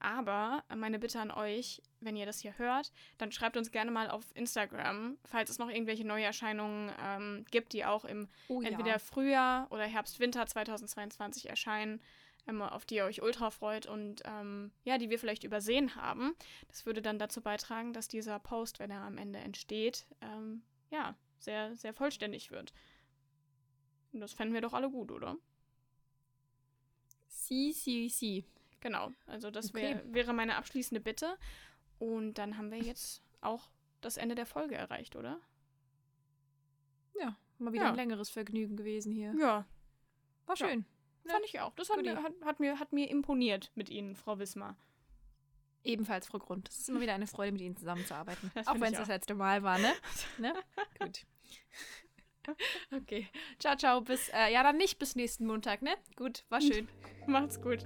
Aber meine Bitte an euch, wenn ihr das hier hört, dann schreibt uns gerne mal auf Instagram, falls es noch irgendwelche Neuerscheinungen ähm, gibt, die auch im Oh entweder Frühjahr oder Herbst, Winter 2022 erscheinen, ähm, auf die ihr euch ultra freut und ähm, ja, die wir vielleicht übersehen haben. Das würde dann dazu beitragen, dass dieser Post, wenn er am Ende entsteht, ähm, ja, sehr, sehr vollständig wird. Und das fänden wir doch alle gut, oder? Si, si, si. Genau, also das Okay. wär, wäre meine abschließende Bitte. Und dann haben wir jetzt auch das Ende der Folge erreicht, oder? Ja, mal wieder Ja. ein längeres Vergnügen gewesen hier. Ja, War Ja. schön. fand ich auch. Das hat mir, hat, hat, mir, hat mir imponiert mit Ihnen, Frau Wismar. Ebenfalls, Frau Grund. Es ist immer wieder eine Freude, mit Ihnen zusammenzuarbeiten. Das auch wenn es das letzte Mal war, ne? ne? Gut. Okay. Ciao, ciao. Bis, äh, ja, dann nicht bis nächsten Montag, ne? Gut, war schön. Macht's gut.